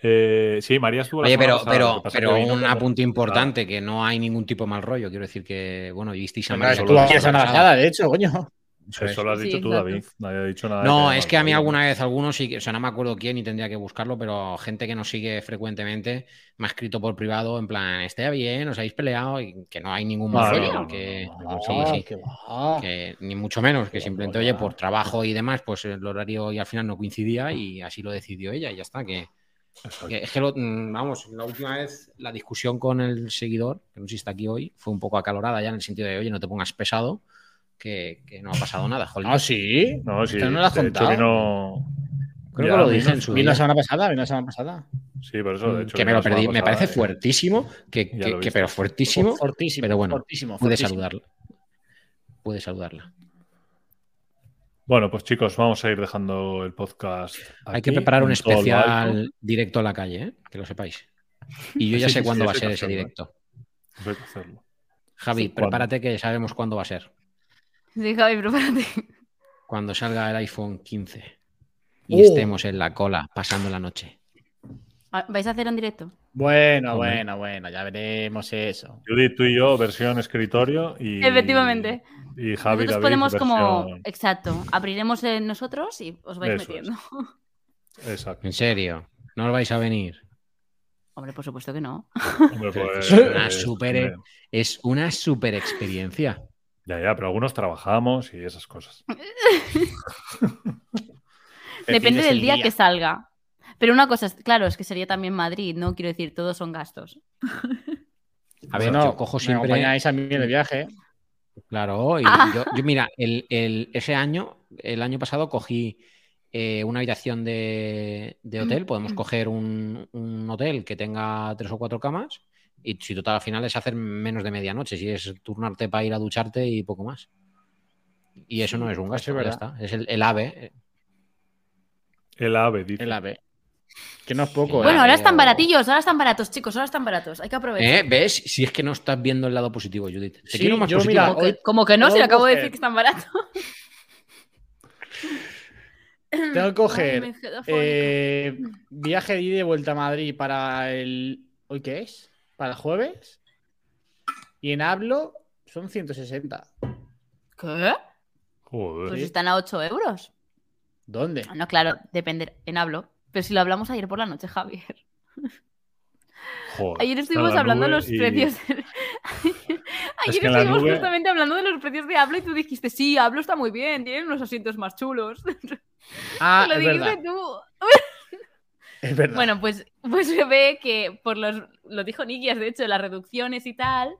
eh, sí, María estuvo Oye, pero, pero, pero un apunte importante, que no hay ningún tipo de mal rollo. Quiero decir que, bueno, visteis a María estuvo la semana pasada, de hecho, coño. Eso es. Eso lo has Sí, dicho tú, exacto. David. Nadie ha dicho nada. No, es que a mí alguna vez algunos sí que, o sea, no me acuerdo quién y tendría que buscarlo, pero gente que nos sigue frecuentemente me ha escrito por privado en plan, esté bien, os habéis peleado y que no hay ningún no, que, no, no, sí, no, sí, que ni mucho menos, que Qué simplemente, oye, por trabajo y demás, pues el horario y al final no coincidía y así lo decidió ella y ya está, que es que, lo- mm, vamos, la última vez la discusión con el seguidor, que no sé si está aquí hoy, fue un poco acalorada ya en el sentido de, oye, no te pongas pesado, que, que no ha pasado nada, jolín. Ah, sí. No, sí, Esto no lo has contado. vino. Creo ya, que lo vino- dije en su Vino día. la semana pasada, vino la semana pasada. Sí, por eso, de hecho. que me lo perdí. Me parece fuertísimo, que, pero fuertísimo. Fortísimo. pero bueno, fortísimo, Puede fortísimo. saludarla. Puede saludarla. Bueno, pues chicos, vamos a ir dejando el podcast. Hay que preparar un especial directo a la calle, ¿eh? que lo sepáis. Y yo ya Sí, sé sí, cuándo sí, va a ser ese ¿eh? directo. Eso hay que hacerlo. Javi, Sí, ¿cuándo? prepárate que sabemos cuándo va a ser. Sí, Javi, prepárate. Cuando salga el iPhone 15 y Oh. estemos en la cola pasando la noche. Ah, ¿Vais a hacer en directo? Bueno, Hombre. bueno, bueno, ya veremos eso. Judith, tú y yo, versión escritorio. Y, Efectivamente. Y Javi Nosotros David, podemos como... versión- Exacto. Abriremos en nosotros y os vais Eso es. metiendo. Exacto. En serio, no os vais a venir. Hombre, por supuesto que no. Hombre, pues, Una eh, super- Es una super experiencia. Ya, ya, pero algunos trabajamos y esas cosas. Depende del el día, que salga. Pero una cosa, es, claro, es que sería también Madrid, ¿no? Quiero decir, todos son gastos. A ver, yo cojo me siempre. acompañáis a mí de viaje. Claro, y Ah. yo, yo, mira, el, el- ese año, el año pasado cogí eh, una habitación de, de hotel. Podemos coger un, un hotel que tenga tres o cuatro camas. Y si total al final es hacer menos de medianoche, si es turnarte para ir a ducharte y poco más. Y eso no es un eso gasto, es ya verdad. está. Es el, el AVE. El ave, dice. El AVE. Que no es poco, Bueno, ¿eh? ahora están baratillos, ahora están baratos, chicos, ahora están baratos. Hay que aprovechar. ¿Eh? ¿Ves? Si es que no estás viendo el lado positivo, Judith. Te Sí, quiero más yo, positivo. mira, Como que, hoy- como que no, si le acabo de coger- decir que están baratos. Tengo que coger Ay, eh, viaje de ida y de vuelta a Madrid para el. ¿Hoy qué es? ¿Para el jueves? Y en Hablo son 160. ¿Qué? Joder. Pues están a 8 euros. ¿Dónde? No, claro, depende en hablo. Pero si lo hablamos ayer por la noche, Javier. joder. Ayer estuvimos la hablando de los y- precios. Ayer que estuvimos nube- justamente hablando de los precios de Hablo y tú dijiste, sí, Hablo está muy bien, tienen unos asientos más chulos. Ah, lo es dijiste verdad. tú. Es verdad. Bueno, pues, pues se ve que por los. Lo dijo Nikias, de hecho, las reducciones y tal.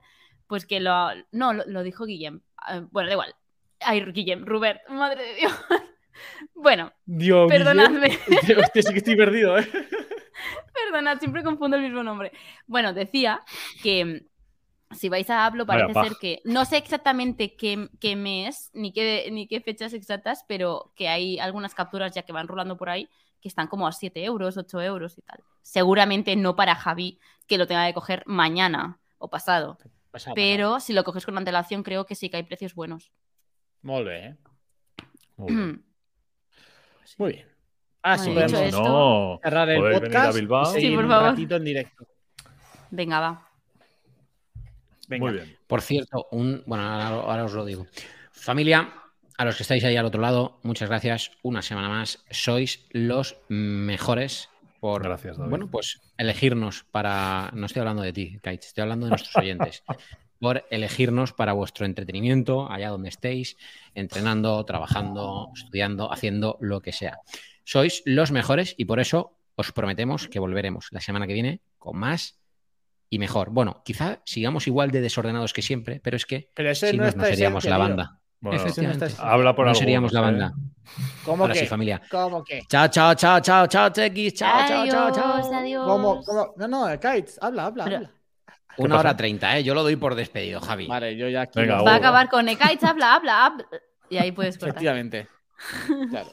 Pues que lo. No, lo, lo dijo Guillem. Ah, Bueno, da igual. Ay, Guillem, Rubert, madre de Dios. Bueno, Dios perdonadme. Hostia, sí que estoy perdido, ¿eh? perdonad, siempre confundo el mismo nombre. Bueno, decía que mm, si vais a Hablo, Vaya parece ser que. No sé exactamente qué, qué mes ni qué, ni qué fechas exactas, pero que hay algunas capturas ya que van rolando por ahí que están como a 7 euros, 8 euros y tal. Seguramente no para Javi, que lo tenga que coger mañana o pasado. Pasa, Pero si lo coges con antelación, creo que sí que hay precios buenos. Molt bé, ¿eh? Muy bien. Muy bien. Ah, sí, podemos esto- No, cerrar el podéis venir a podcast Bilbao. y Sí, por un favor. ratito en directo. Venga, va. Venga. Muy bien. Por cierto, un, bueno, ahora, ahora os lo digo. Familia, a los que estáis ahí al otro lado, muchas gracias. Una semana más. Sois los mejores por Gracias, David. bueno, pues elegirnos para. No estoy hablando de ti, Kaich, estoy hablando de nuestros oyentes. por elegirnos para vuestro entretenimiento, allá donde estéis, entrenando, trabajando, estudiando, haciendo lo que sea. Sois los mejores y por eso os prometemos que volveremos la semana que viene con más y mejor. Bueno, quizá sigamos igual de desordenados que siempre, pero es que Pero si no no seríamos la banda. Bueno, habla por no algunos, seríamos la ¿eh? banda. ¿Cómo Ahora que? sí, familia. ¿Cómo que? Chao, chao, chao, chao, chao, Tequis. Chao, chao, chao, chao. adiós. ¿Cómo? ¿Cómo? No, no, Kites, habla, habla, Pero- habla. Una pasa? hora treinta, ¿eh? Yo lo doy por despedido, Javi. Vale, yo ya aquí. Venga, Va a acabar con Ekaitz, habla, habla, habla. Y ahí puedes cortar. Efectivamente. Claro.